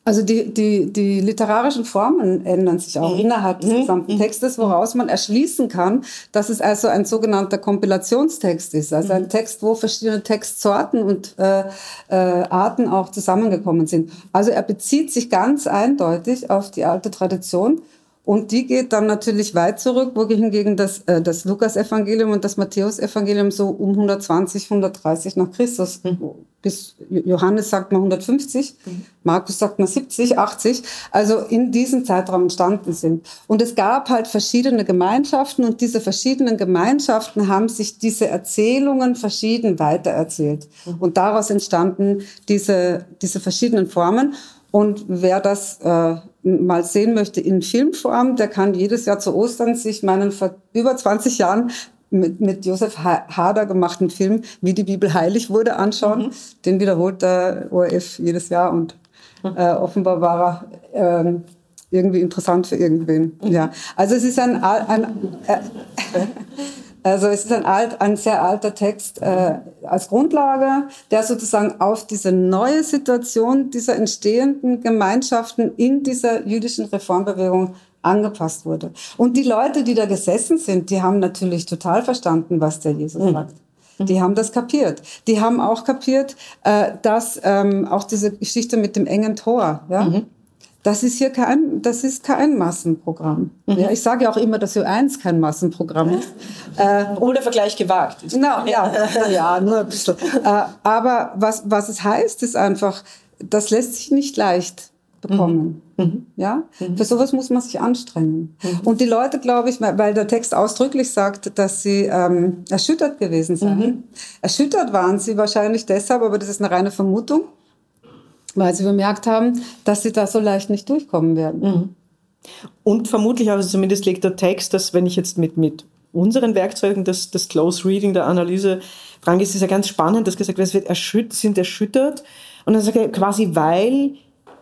Also die, die, die literarischen Formen ändern sich auch mhm. innerhalb des mhm. gesamten mhm. Textes, woraus man erschließen kann, dass es also ein sogenannter Kompilationstext ist. Also ein mhm. Text, wo verschiedene Textsorten und äh, äh, Arten auch zusammengekommen sind. Also er bezieht sich ganz eindeutig auf die alte Tradition und die geht dann natürlich weit zurück, wohingegen das, äh, das Lukas-Evangelium und das Matthäus-Evangelium so um 120, 130 nach Christus, mhm. bis Johannes sagt man 150, mhm. Markus sagt man 70, 80, also in diesem Zeitraum entstanden sind. Und es gab halt verschiedene Gemeinschaften und diese verschiedenen Gemeinschaften haben sich diese Erzählungen verschieden weitererzählt. Mhm. Und daraus entstanden diese, diese verschiedenen Formen. Und wer das äh, mal sehen möchte in Filmform, der kann jedes Jahr zu Ostern sich meinen vor über 20 Jahren mit, mit Josef Hader gemachten Film, wie die Bibel heilig wurde, anschauen. Mhm. Den wiederholt der ORF jedes Jahr und mhm. äh, offenbar war er äh, irgendwie interessant für irgendwen. Mhm. Ja, also es ist ein, ein äh, Also es ist ein, alt, ein sehr alter Text äh, als Grundlage, der sozusagen auf diese neue Situation dieser entstehenden Gemeinschaften in dieser jüdischen Reformbewegung angepasst wurde. Und die Leute, die da gesessen sind, die haben natürlich total verstanden, was der Jesus mhm. sagt. Die haben das kapiert. Die haben auch kapiert, äh, dass ähm, auch diese Geschichte mit dem engen Tor, ja, mhm. Das ist hier kein, das ist kein Massenprogramm. Mhm. Ja, ich sage ja auch immer, dass Ö1 kein Massenprogramm ist. Äh, Obwohl der Vergleich gewagt. Na, ja, ja, nur ein bisschen. Äh, aber was, was es heißt, ist einfach, das lässt sich nicht leicht bekommen. Mhm. mhm. Ja? Mhm. Für sowas muss man sich anstrengen. Mhm. Und die Leute, glaube ich, weil der Text ausdrücklich sagt, dass sie ähm, erschüttert gewesen seien. Mhm. Erschüttert waren sie wahrscheinlich deshalb, aber das ist eine reine Vermutung weil sie bemerkt haben, dass sie da so leicht nicht durchkommen werden. Mhm. Und vermutlich, also zumindest legt der Text, dass wenn ich jetzt mit, mit unseren Werkzeugen des, des Close Reading, der Analyse dran gehe, ist es ja ganz spannend, dass gesagt wird, es wird erschüttert, sind erschüttert. Und dann sagt er quasi, weil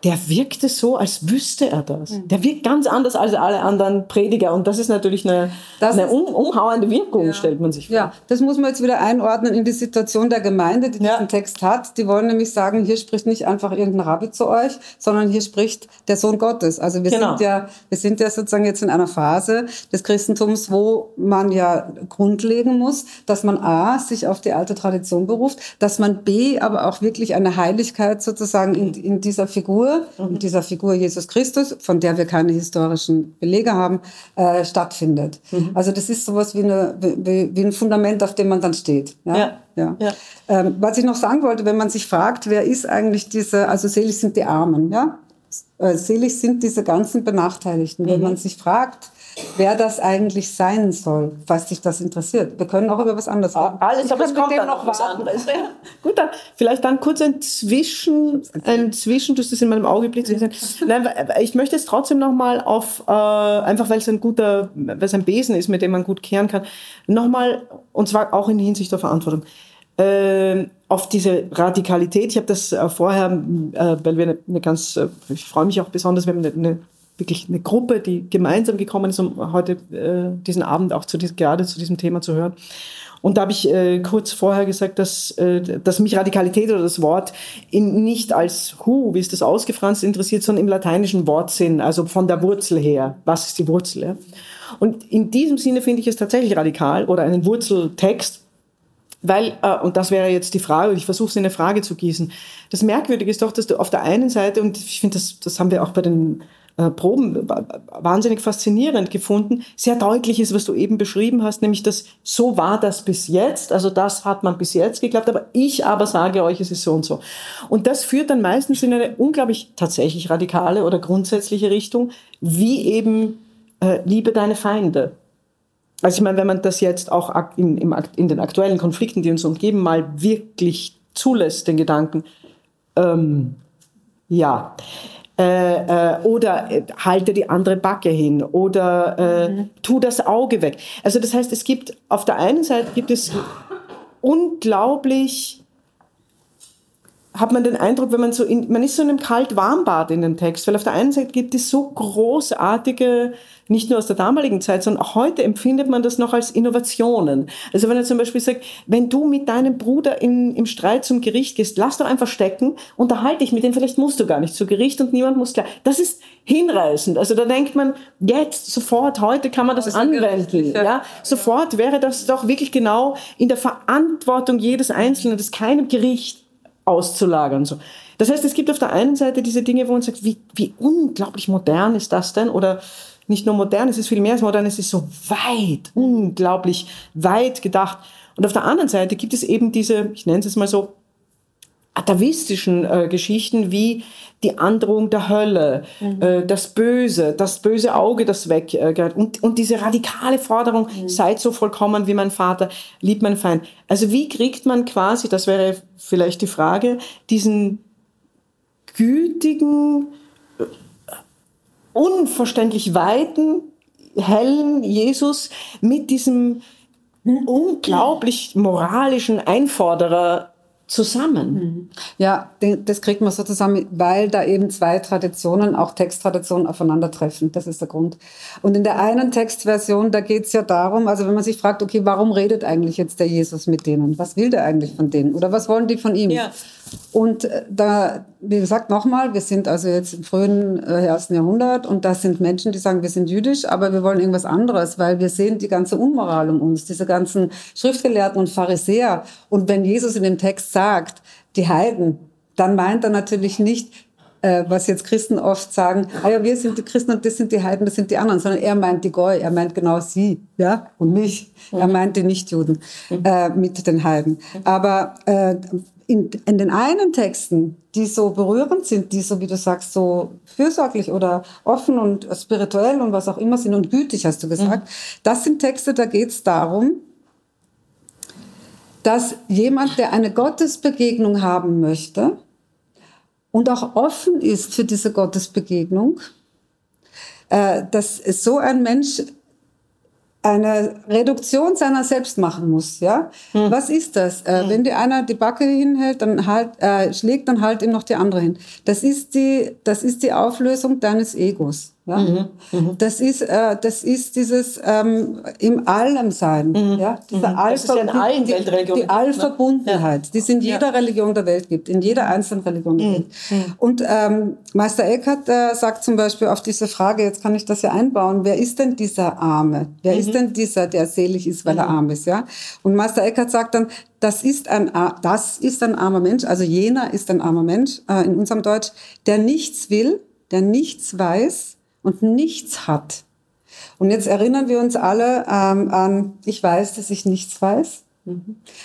der wirkte so, als wüsste er das. Mhm. Der wirkt ganz anders als alle anderen Prediger. Und das ist natürlich eine, eine um, umhauende Wirkung, ja. stellt man sich vor. Ja, das muss man jetzt wieder einordnen in die Situation der Gemeinde, die ja. diesen Text hat. Die wollen nämlich sagen, hier spricht nicht einfach irgendein Rabbi zu euch, sondern hier spricht der Sohn Gottes. Also wir, genau. sind, ja, wir sind ja sozusagen jetzt in einer Phase des Christentums, wo man ja grundlegen muss, dass man A, sich auf die alte Tradition beruft, dass man B, aber auch wirklich eine Heiligkeit sozusagen in, in dieser Figur Figur, mhm. dieser Figur Jesus Christus, von der wir keine historischen Belege haben, äh, stattfindet. Mhm. Also das ist sowas wie, eine, wie, wie, ein Fundament, auf dem man dann steht. Ja. ja. ja. ja. Ähm, was ich noch sagen wollte, wenn man sich fragt, wer ist eigentlich diese, also selig sind die Armen, ja? Äh, selig sind diese ganzen Benachteiligten. Mhm. Wenn man sich fragt, wer das eigentlich sein soll, falls dich das interessiert. Wir können auch über was anderes reden. Alles, aber es kommt dann noch was anderes. Ja. Gut, dann vielleicht dann kurz ein Zwischen, ein Zwischen, du hast das in meinem Auge blickt. Nein, ich möchte es trotzdem noch mal auf, äh, einfach weil es ein guter, weil es ein Besen ist, mit dem man gut kehren kann, noch mal, und zwar auch in Hinsicht der Verantwortung. Äh, auf diese Radikalität. Ich habe das äh, vorher, äh, weil wir eine, ganz, äh, ich freue mich auch besonders, wir haben eine wirklich eine Gruppe, die gemeinsam gekommen ist, um heute äh, diesen Abend auch zu gerade zu diesem Thema zu hören. Und da habe ich äh, kurz vorher gesagt, dass, äh, dass mich Radikalität oder das Wort in, nicht als Hu, wie ist das ausgefranst, interessiert, sondern im lateinischen Wortsinn, also von der Wurzel her. Was ist die Wurzel? Ja? Und in diesem Sinne finde ich es tatsächlich radikal oder einen Wurzeltext, weil, äh, und das wäre jetzt die Frage, ich versuche es in eine Frage zu gießen. Das Merkwürdige ist doch, dass du auf der einen Seite, und ich finde, das, das haben wir auch bei den äh, Proben wahnsinnig faszinierend gefunden, sehr deutlich ist, was du eben beschrieben hast, nämlich dass so war das bis jetzt, also das hat man bis jetzt geglaubt, aber ich aber sage euch, es ist so und so. Und das führt dann meistens in eine unglaublich tatsächlich radikale oder grundsätzliche Richtung, wie eben äh, liebe deine Feinde. Also ich meine, wenn man das jetzt auch in, in den aktuellen Konflikten, die uns umgeben, mal wirklich zulässt, den Gedanken, ähm, ja, äh, äh, oder äh, halte die andere Backe hin oder äh, mhm. tu das Auge weg. Also das heißt, es gibt auf der einen Seite gibt es unglaublich hat man den Eindruck, wenn man so in, man ist so in einem kalt-warm-Bad in dem Text, weil auf der einen Seite gibt es so großartige, nicht nur aus der damaligen Zeit, sondern auch heute empfindet man das noch als Innovationen. Also wenn er zum Beispiel sagt, wenn du mit deinem Bruder in, im Streit zum Gericht gehst, lass doch einfach stecken, unterhalte dich mit dem, vielleicht musst du gar nicht zu Gericht und niemand muss klar. Das ist hinreißend. Also da denkt man, jetzt, sofort, heute kann man das, das anwenden. Ja. ja. Sofort wäre das doch wirklich genau in der Verantwortung jedes Einzelnen, das keinem Gericht auszulagern. So. Das heißt, es gibt auf der einen Seite diese Dinge, wo man sagt, wie, wie unglaublich modern ist das denn? Oder nicht nur modern, es ist viel mehr als modern, es ist so weit, unglaublich weit gedacht. Und auf der anderen Seite gibt es eben diese, ich nenne es mal so, atavistischen äh, Geschichten wie die Androhung der Hölle, mhm. äh, das Böse, das böse Auge, das weggeht äh, und, und diese radikale Forderung, mhm. seid so vollkommen wie mein Vater, liebt mein Feind. Also wie kriegt man quasi, das wäre vielleicht die Frage, diesen gütigen, äh, unverständlich weiten, hellen Jesus mit diesem mhm. unglaublich moralischen Einforderer zusammen. Mhm. Ja, das kriegt man so zusammen, weil da eben zwei Traditionen, auch Texttraditionen, aufeinandertreffen. Das ist der Grund. Und in der einen Textversion, da geht es ja darum, also wenn man sich fragt, okay, warum redet eigentlich jetzt der Jesus mit denen? Was will der eigentlich von denen? Oder was wollen die von ihm? Ja. Und äh, da, wie gesagt, nochmal, wir sind also jetzt im frühen äh, ersten Jahrhundert und da sind Menschen, die sagen, wir sind jüdisch, aber wir wollen irgendwas anderes, weil wir sehen die ganze Unmoral um uns, diese ganzen Schriftgelehrten und Pharisäer. Und wenn Jesus in dem Text sagt, die Heiden, dann meint er natürlich nicht, äh, was jetzt Christen oft sagen, ah ja, wir sind die Christen und das sind die Heiden, das sind die anderen, sondern er meint die Goy, er meint genau sie, ja, und mich. Er meint die Nichtjuden äh, mit den Heiden. Aber äh, in, in den einen Texten, die so berührend sind, die so, wie du sagst, so fürsorglich oder offen und spirituell und was auch immer sind und gütig, hast du gesagt, mhm. das sind Texte, da geht es darum, dass jemand, der eine Gottesbegegnung haben möchte und auch offen ist für diese Gottesbegegnung, äh, dass so ein Mensch eine Reduktion seiner selbst machen muss, ja? Hm. Was ist das? Äh, hm. Wenn dir einer die Backe hinhält, dann halt, äh, schlägt, dann halt ihm noch die andere hin. Das ist die, das ist die Auflösung deines Egos. Ja? Mhm. Mhm. Das, ist, äh, das ist dieses ähm, im Allem sein. Mhm. Ja? Diese mhm. All das ist ja in allen die, Weltreligionen. Die Allverbundenheit, ja. die es in jeder ja. Religion der Welt gibt, in jeder einzelnen Religion der mhm. Welt. Mhm. Und ähm, Meister Eckhart äh, sagt zum Beispiel auf diese Frage, jetzt kann ich das ja einbauen, wer ist denn dieser Arme? Wer ist denn dieser, der selig ist, weil er arm ist? Ja? Und Meister Eckhart sagt dann, das ist ein, das ist ein armer Mensch, also jener ist ein armer Mensch, äh, in unserem Deutsch, der nichts will, der nichts weiß, und nichts hat. Und jetzt erinnern wir uns alle ähm, an, ich weiß, dass ich nichts weiß.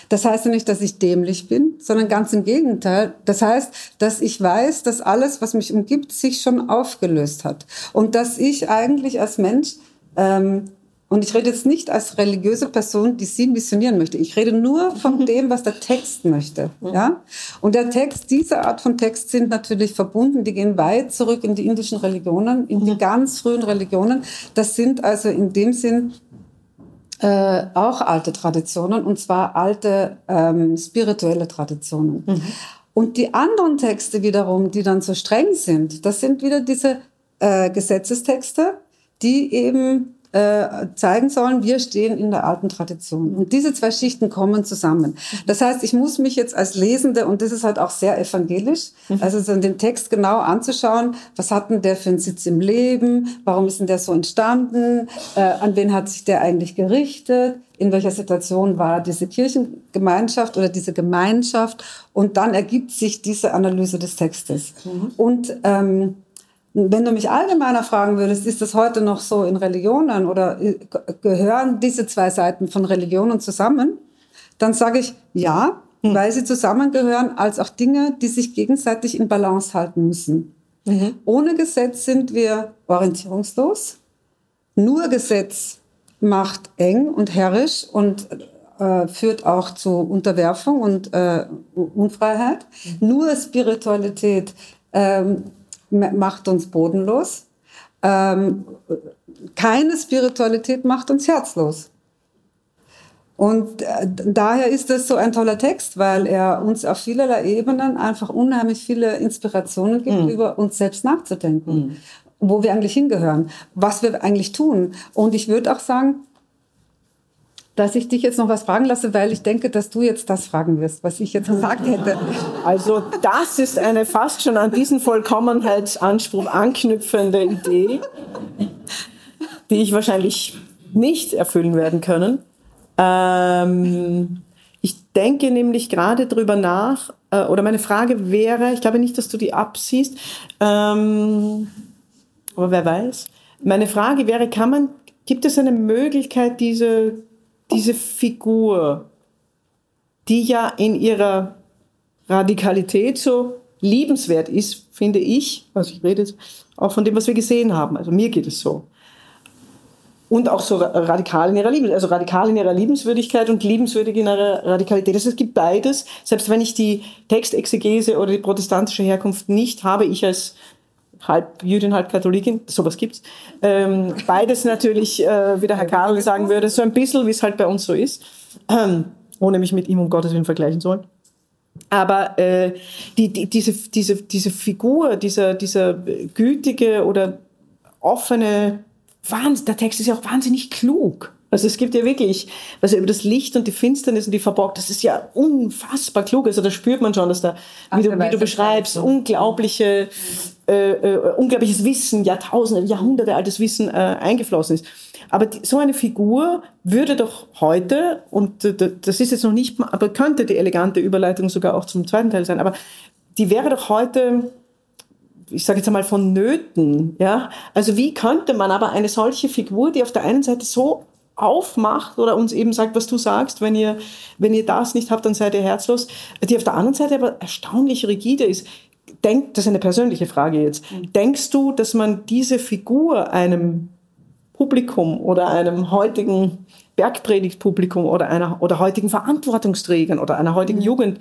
Das heißt ja nicht, dass ich dämlich bin, sondern ganz im Gegenteil. Das heißt, dass ich weiß, dass alles, was mich umgibt, sich schon aufgelöst hat. Und dass ich eigentlich als Mensch ähm, und ich rede jetzt nicht als religiöse Person, die sie missionieren möchte. Ich rede nur von dem, was der Text möchte. Ja? Und der Text, diese Art von Text sind natürlich verbunden. Die gehen weit zurück in die indischen Religionen, in die mhm. ganz frühen Religionen. Das sind also in dem Sinn äh, auch alte Traditionen, und zwar alte ähm, spirituelle Traditionen. Mhm. Und die anderen Texte wiederum, die dann so streng sind, das sind wieder diese äh, Gesetzestexte, die eben äh, zeigen sollen, wir stehen in der alten Tradition. Und diese zwei Schichten kommen zusammen. Das heißt, ich muss mich jetzt als Lesende, und das ist halt auch sehr evangelisch, mhm. also so den Text genau anzuschauen, was hat denn der für einen Sitz im Leben, warum ist denn der so entstanden, äh, an wen hat sich der eigentlich gerichtet, in welcher Situation war diese Kirchengemeinschaft oder diese Gemeinschaft und dann ergibt sich diese Analyse des Textes. Mhm. Und ähm, wenn du mich allgemeiner fragen würdest, ist das heute noch so in Religionen oder äh, gehören diese zwei Seiten von Religionen zusammen? Dann sage ich ja, mhm. weil sie zusammengehören als auch Dinge, die sich gegenseitig in Balance halten müssen. Mhm. Ohne Gesetz sind wir orientierungslos. Nur Gesetz macht eng und herrisch und äh, führt auch zu Unterwerfung und äh, Unfreiheit. Mhm. Nur Spiritualität ähm, macht uns bodenlos. Ähm, keine Spiritualität macht uns herzlos. Und äh, daher ist das so ein toller Text, weil er uns auf vielerlei Ebenen einfach unheimlich viele Inspirationen gibt, mhm. über uns selbst nachzudenken. Mhm. Wo wir eigentlich hingehören, was wir eigentlich tun. Und ich würde auch sagen, dass ich dich jetzt noch was fragen lasse, weil ich denke, dass du jetzt das fragen wirst, was ich jetzt gesagt hätte. Also das ist eine fast schon an diesen Vollkommenheitsanspruch anknüpfende Idee, die ich wahrscheinlich nicht erfüllen werden können. Ähm, ich denke nämlich gerade drüber nach, äh, oder meine Frage wäre, ich glaube nicht, dass du die absiehst, ähm, aber wer weiß. Meine Frage wäre, kann man, gibt es eine Möglichkeit, diese, diese Figur, die ja in ihrer Radikalität so liebenswert ist, finde ich, also ich rede jetzt auch von dem, was wir gesehen haben, also mir geht es so, und auch so radikal in ihrer Liebe, also radikal in ihrer Liebenswürdigkeit und liebenswürdig in ihrer Radikalität. Also es gibt beides. Selbst wenn ich die Textexegese oder die protestantische Herkunft nicht habe, ich als halb Jüdin, halb Katholikin, sowas gibt's. Ähm, beides natürlich, äh, wie der Herr Karl sagen würde, so ein bisschen, wie es halt bei uns so ist, ähm, ohne mich mit ihm um Gottes Willen vergleichen zu wollen. Aber äh, die, die, diese, diese, diese Figur, dieser, dieser gütige oder offene der Text ist ja auch wahnsinnig klug. Also es gibt ja wirklich, also über das Licht und die Finsternis und die Verborgenheit, das ist ja unfassbar klug. Also da spürt man schon, dass da, wie, du, wie du beschreibst, unglaubliche, äh, äh, unglaubliches Wissen, Jahrtausende, Jahrhunderte altes Wissen äh, eingeflossen ist. Aber die, so eine Figur würde doch heute, und das ist jetzt noch nicht, aber könnte die elegante Überleitung sogar auch zum zweiten Teil sein, aber die wäre doch heute ich sage jetzt einmal von Nöten. Ja? Also wie könnte man aber eine solche Figur, die auf der einen Seite so aufmacht oder uns eben sagt, was du sagst, wenn ihr, wenn ihr das nicht habt, dann seid ihr herzlos, die auf der anderen Seite aber erstaunlich rigide ist. Denk, das ist eine persönliche Frage jetzt. Mhm. Denkst du, dass man diese Figur einem Publikum oder einem heutigen Bergpredigtpublikum oder einer oder heutigen Verantwortungsträgern oder einer heutigen mhm. Jugend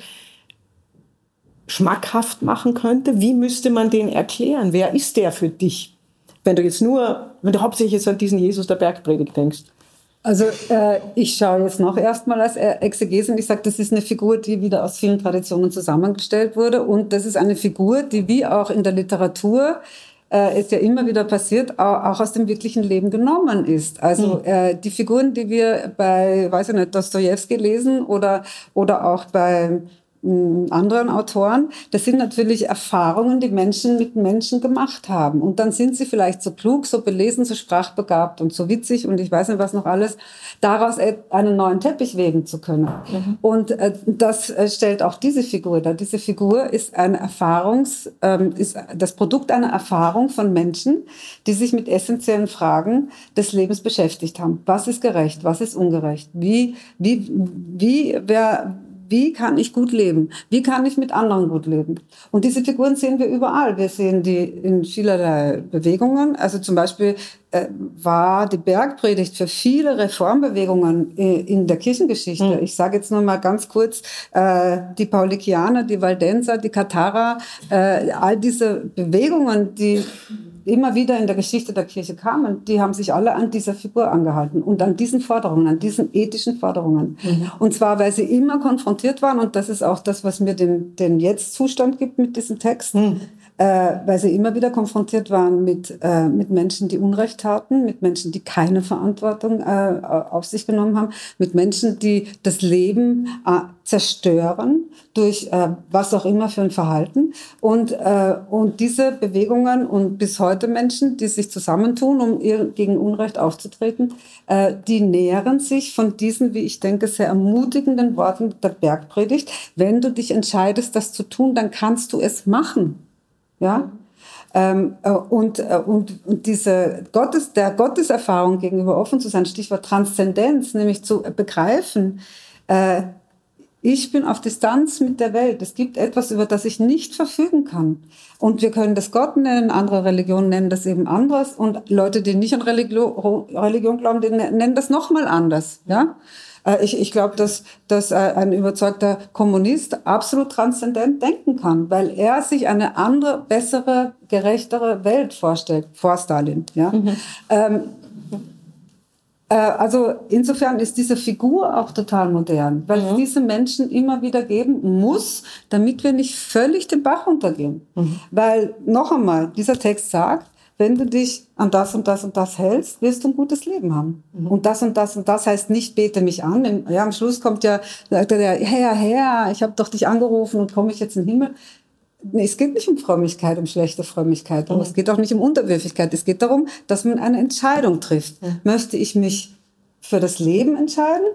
schmackhaft machen könnte? Wie müsste man den erklären? Wer ist der für dich? Wenn du jetzt nur, wenn du hauptsächlich jetzt an diesen Jesus der Bergpredigt denkst. Also äh, ich schaue jetzt noch erstmal als Exegese und ich sage, das ist eine Figur, die wieder aus vielen Traditionen zusammengestellt wurde und das ist eine Figur, die wie auch in der Literatur äh, es ja immer wieder passiert, auch aus dem wirklichen Leben genommen ist. Also mhm. äh, die Figuren, die wir bei, weiß ich nicht, Dostoevsky lesen oder, oder auch bei anderen Autoren, das sind natürlich Erfahrungen, die Menschen mit Menschen gemacht haben. Und dann sind sie vielleicht so klug, so belesen, so sprachbegabt und so witzig und ich weiß nicht was noch alles, daraus einen neuen Teppich weben zu können. Mhm. Und äh, das äh, stellt auch diese Figur dar. Diese Figur ist eine Erfahrungs, ähm, ist das Produkt einer Erfahrung von Menschen, die sich mit essentiellen Fragen des Lebens beschäftigt haben. Was ist gerecht? Was ist ungerecht? Wie, wie, wie, wer, wie kann ich gut leben? Wie kann ich mit anderen gut leben? Und diese Figuren sehen wir überall. Wir sehen die in vielerlei Bewegungen. Also zum Beispiel äh, war die Bergpredigt für viele Reformbewegungen äh, in der Kirchengeschichte. Mhm. Ich sage jetzt nur mal ganz kurz, äh, die Paulikianer, die Waldenser, die Katharer, äh, all diese Bewegungen, die immer wieder in der Geschichte der Kirche kamen, die haben sich alle an dieser Figur angehalten und an diesen Forderungen, an diesen ethischen Forderungen. Mhm. Und zwar, weil sie immer konfrontiert waren, und das ist auch das, was mir den, den Jetzt-Zustand gibt mit diesem Text, mhm äh, weil sie immer wieder konfrontiert waren mit, äh, mit Menschen, die Unrecht taten, mit Menschen, die keine Verantwortung äh, auf sich genommen haben, mit Menschen, die das Leben äh, zerstören durch äh, was auch immer für ein Verhalten. Und, äh, und diese Bewegungen und bis heute Menschen, die sich zusammentun, um ihr, gegen Unrecht aufzutreten, die nähren sich von diesen, wie ich denke, sehr ermutigenden Worten der Bergpredigt. Wenn du dich entscheidest, das zu tun, dann kannst du es machen. Ja? Ähm, äh, und, äh, und, und diese Gottes, der Gotteserfahrung gegenüber offen zu sein, Stichwort Transzendenz, nämlich zu begreifen, äh, ich bin auf Distanz mit der Welt. Es gibt etwas, über das ich nicht verfügen kann. Und wir können das Gott nennen, andere Religionen nennen das eben anders. Und Leute, die nicht an Religion, Religion glauben, die nennen das nochmal anders. Ja? Äh, ich, ich glaube, dass, dass äh, ein überzeugter Kommunist absolut transzendent denken kann, weil er sich eine andere, bessere, gerechtere Welt vorstellt, vor Stalin. Ja? Mhm. Ähm, Äh, also insofern ist diese Figur auch total modern, weil mhm. es diese Menschen immer wieder geben muss, damit wir nicht völlig den Bach runtergehen. Mhm. Weil noch einmal, dieser Text sagt, wenn du dich an das und das und das hältst, wirst du ein gutes Leben haben. Mhm. Und das und das und das heißt nicht, bete mich an. Ja, am Schluss kommt ja, sagt er, Herr, Herr, ich habe doch dich angerufen und komme ich jetzt in den Himmel. Nee, es geht nicht um Frömmigkeit, um schlechte Frömmigkeit. Mhm. Es geht auch nicht um Unterwürfigkeit. Es geht darum, dass man eine Entscheidung trifft. Mhm. Möchte ich mich für das Leben entscheiden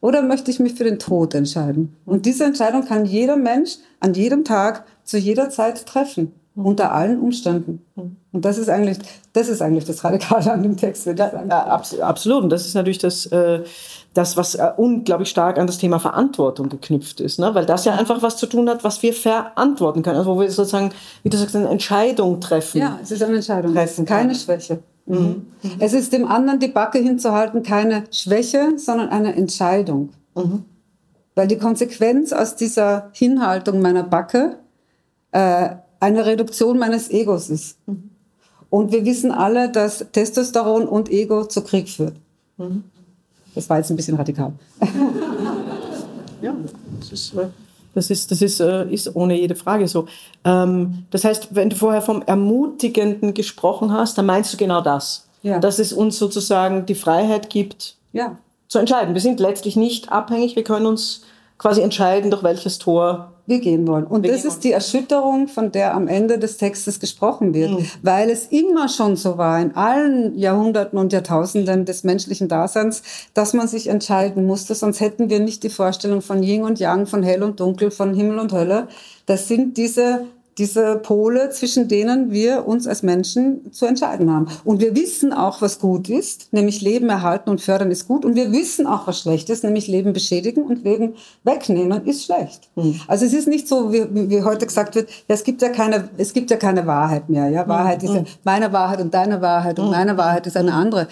oder möchte ich mich für den Tod entscheiden? Und diese Entscheidung kann jeder Mensch an jedem Tag zu jeder Zeit treffen unter allen Umständen. Und das ist eigentlich, das ist eigentlich das Radikale an dem Text. Ja, absolut. Und das ist natürlich das, äh, das, was äh, unglaublich stark an das Thema Verantwortung geknüpft ist, ne? weil das ja einfach was zu tun hat, was wir verantworten können. Also wo wir sozusagen, wie du sagst, eine Entscheidung treffen. Ja, es ist eine Entscheidung. Treffen keine Schwäche. Mhm. Mhm. Es ist dem anderen die Backe hinzuhalten keine Schwäche, sondern eine Entscheidung. Mhm. Weil die Konsequenz aus dieser Hinhaltung meiner Backe äh, eine Reduktion meines Egos ist. Mhm. Und wir wissen alle, dass Testosteron und Ego zu Krieg führt. Mhm. Das war jetzt ein bisschen radikal. ja, das ist, äh, das ist, das ist, äh, ist ohne jede Frage so. Ähm, das heißt, wenn du vorher vom Ermutigenden gesprochen hast, dann meinst du genau das. Ja. Dass es uns sozusagen die Freiheit gibt, ja. zu entscheiden. Wir sind letztlich nicht abhängig, wir können uns quasi entscheiden, durch welches Tor wir gehen wollen. Und wir das ist die Erschütterung, von der am Ende des Textes gesprochen wird, mhm. weil es immer schon so war, in allen Jahrhunderten und Jahrtausenden des menschlichen Daseins, dass man sich entscheiden musste, sonst hätten wir nicht die Vorstellung von Yin und Yang, von Hell und Dunkel, von Himmel und Hölle. Das sind diese diese Pole, zwischen denen wir uns als Menschen zu entscheiden haben. Und wir wissen auch, was gut ist, nämlich Leben erhalten und fördern ist gut. Und wir wissen auch, was schlecht ist, nämlich Leben beschädigen und Leben wegnehmen ist schlecht. Mhm. Also es ist nicht so, wie, wie heute gesagt wird, ja, es gibt ja keine, es gibt ja keine Wahrheit mehr. Ja, Wahrheit mhm. ist ja hm. meine Wahrheit und deine Wahrheit und mhm. meine Wahrheit ist eine andere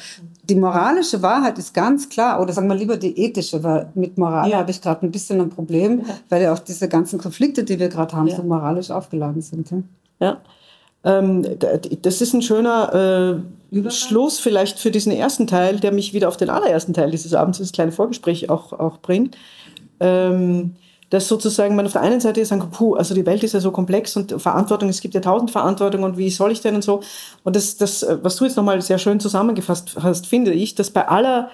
die moralische Wahrheit ist ganz klar, oder sagen wir lieber die ethische, weil mit Moral ja. habe ich gerade ein bisschen ein Problem, ja. weil ja auch diese ganzen Konflikte, die wir gerade haben, ja. so moralisch aufgeladen sind. Ja. Ähm, das ist ein schöner äh, Schluss vielleicht für diesen ersten Teil, der mich wieder auf den allerersten Teil dieses Abends, das kleine Vorgespräch auch, auch bringt. Ähm, dass sozusagen man auf der einen Seite sagen, puh, also die Welt ist ja so komplex und Verantwortung, es gibt ja tausend Verantwortungen und wie soll ich denn und so. Und das, das was du jetzt nochmal sehr schön zusammengefasst hast, finde ich, dass bei aller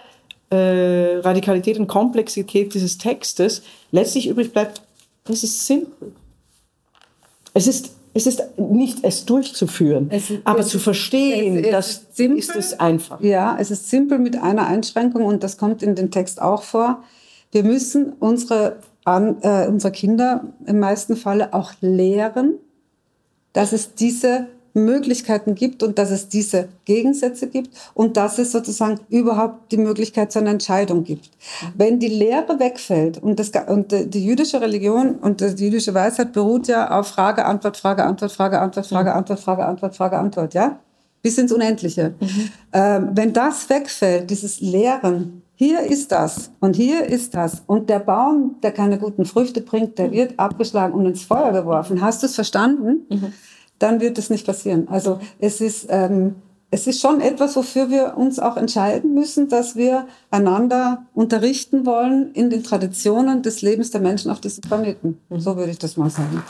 äh, Radikalität und Komplexität dieses Textes letztlich übrig bleibt, es ist simpel. Es ist es ist nicht es durchzuführen, es, aber es, zu verstehen, es, das simpel, ist es einfach. Ja, es ist simpel mit einer Einschränkung und das kommt in dem Text auch vor. Wir müssen unsere an, äh, unsere Kinder im meisten Falle auch lehren, dass es diese Möglichkeiten gibt und dass es diese Gegensätze gibt und dass es sozusagen überhaupt die Möglichkeit zu einer Entscheidung gibt. Wenn die Lehre wegfällt und, das, und die jüdische Religion und die jüdische Weisheit beruht ja auf Frage, Antwort, Frage, Antwort, Frage, Antwort, Frage, mhm. Antwort, Frage, Antwort, Frage, Antwort, ja? Bis ins Unendliche. Mhm. Ähm, wenn das wegfällt, dieses Lehren, hier ist das und hier ist das. Und der Baum, der keine guten Früchte bringt, der wird abgeschlagen und ins Feuer geworfen. Hast du es verstanden? Mhm. Dann wird es nicht passieren. Also es ist, ähm, es ist schon etwas, wofür wir uns auch entscheiden müssen, dass wir einander unterrichten wollen in den Traditionen des Lebens der Menschen auf diesem Planeten. Mhm. So würde ich das mal sagen.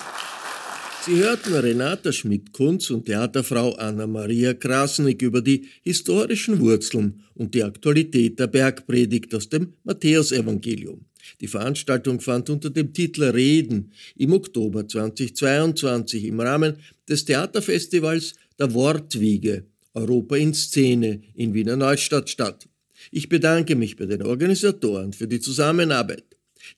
Sie hörten Renata Schmidt-Kunz und Theaterfrau Anna-Maria Krasnick über die historischen Wurzeln und die Aktualität der Bergpredigt aus dem Matthäusevangelium. Die Veranstaltung fand unter dem Titel Reden im Oktober 2022 im Rahmen des Theaterfestivals der Wortwiege Europa in Szene in Wiener Neustadt statt. Ich bedanke mich bei den Organisatoren für die Zusammenarbeit.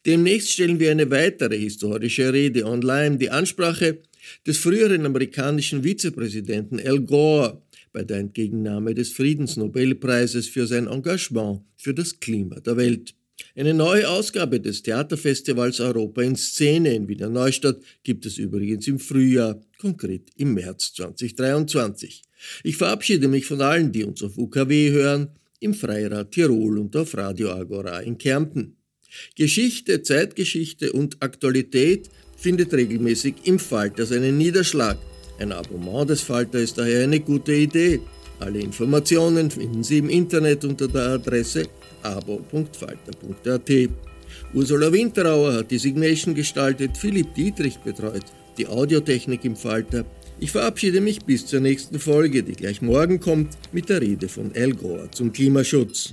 Demnächst stellen wir eine weitere historische Rede online. Die Ansprache des früheren amerikanischen Vizepräsidenten Al Gore bei der Entgegennahme des Friedensnobelpreises für sein Engagement für das Klima der Welt. Eine neue Ausgabe des Theaterfestivals Europa in Szene in Wiener Neustadt gibt es übrigens im Frühjahr, konkret im März 2023. Ich verabschiede mich von allen, die uns auf UKW hören, im Freirad Tirol und auf Radio Agora in Kärnten. Geschichte, Zeitgeschichte und Aktualität findet regelmäßig im Falter seinen Niederschlag. Ein Abonnement des Falter ist daher eine gute Idee. Alle Informationen finden Sie im Internet unter der Adresse abo.falter.at. Ursula Winterauer hat die Signation gestaltet, Philipp Dietrich betreut die Audiotechnik im Falter. Ich verabschiede mich bis zur nächsten Folge, die gleich morgen kommt, mit der Rede von Al Gore zum Klimaschutz.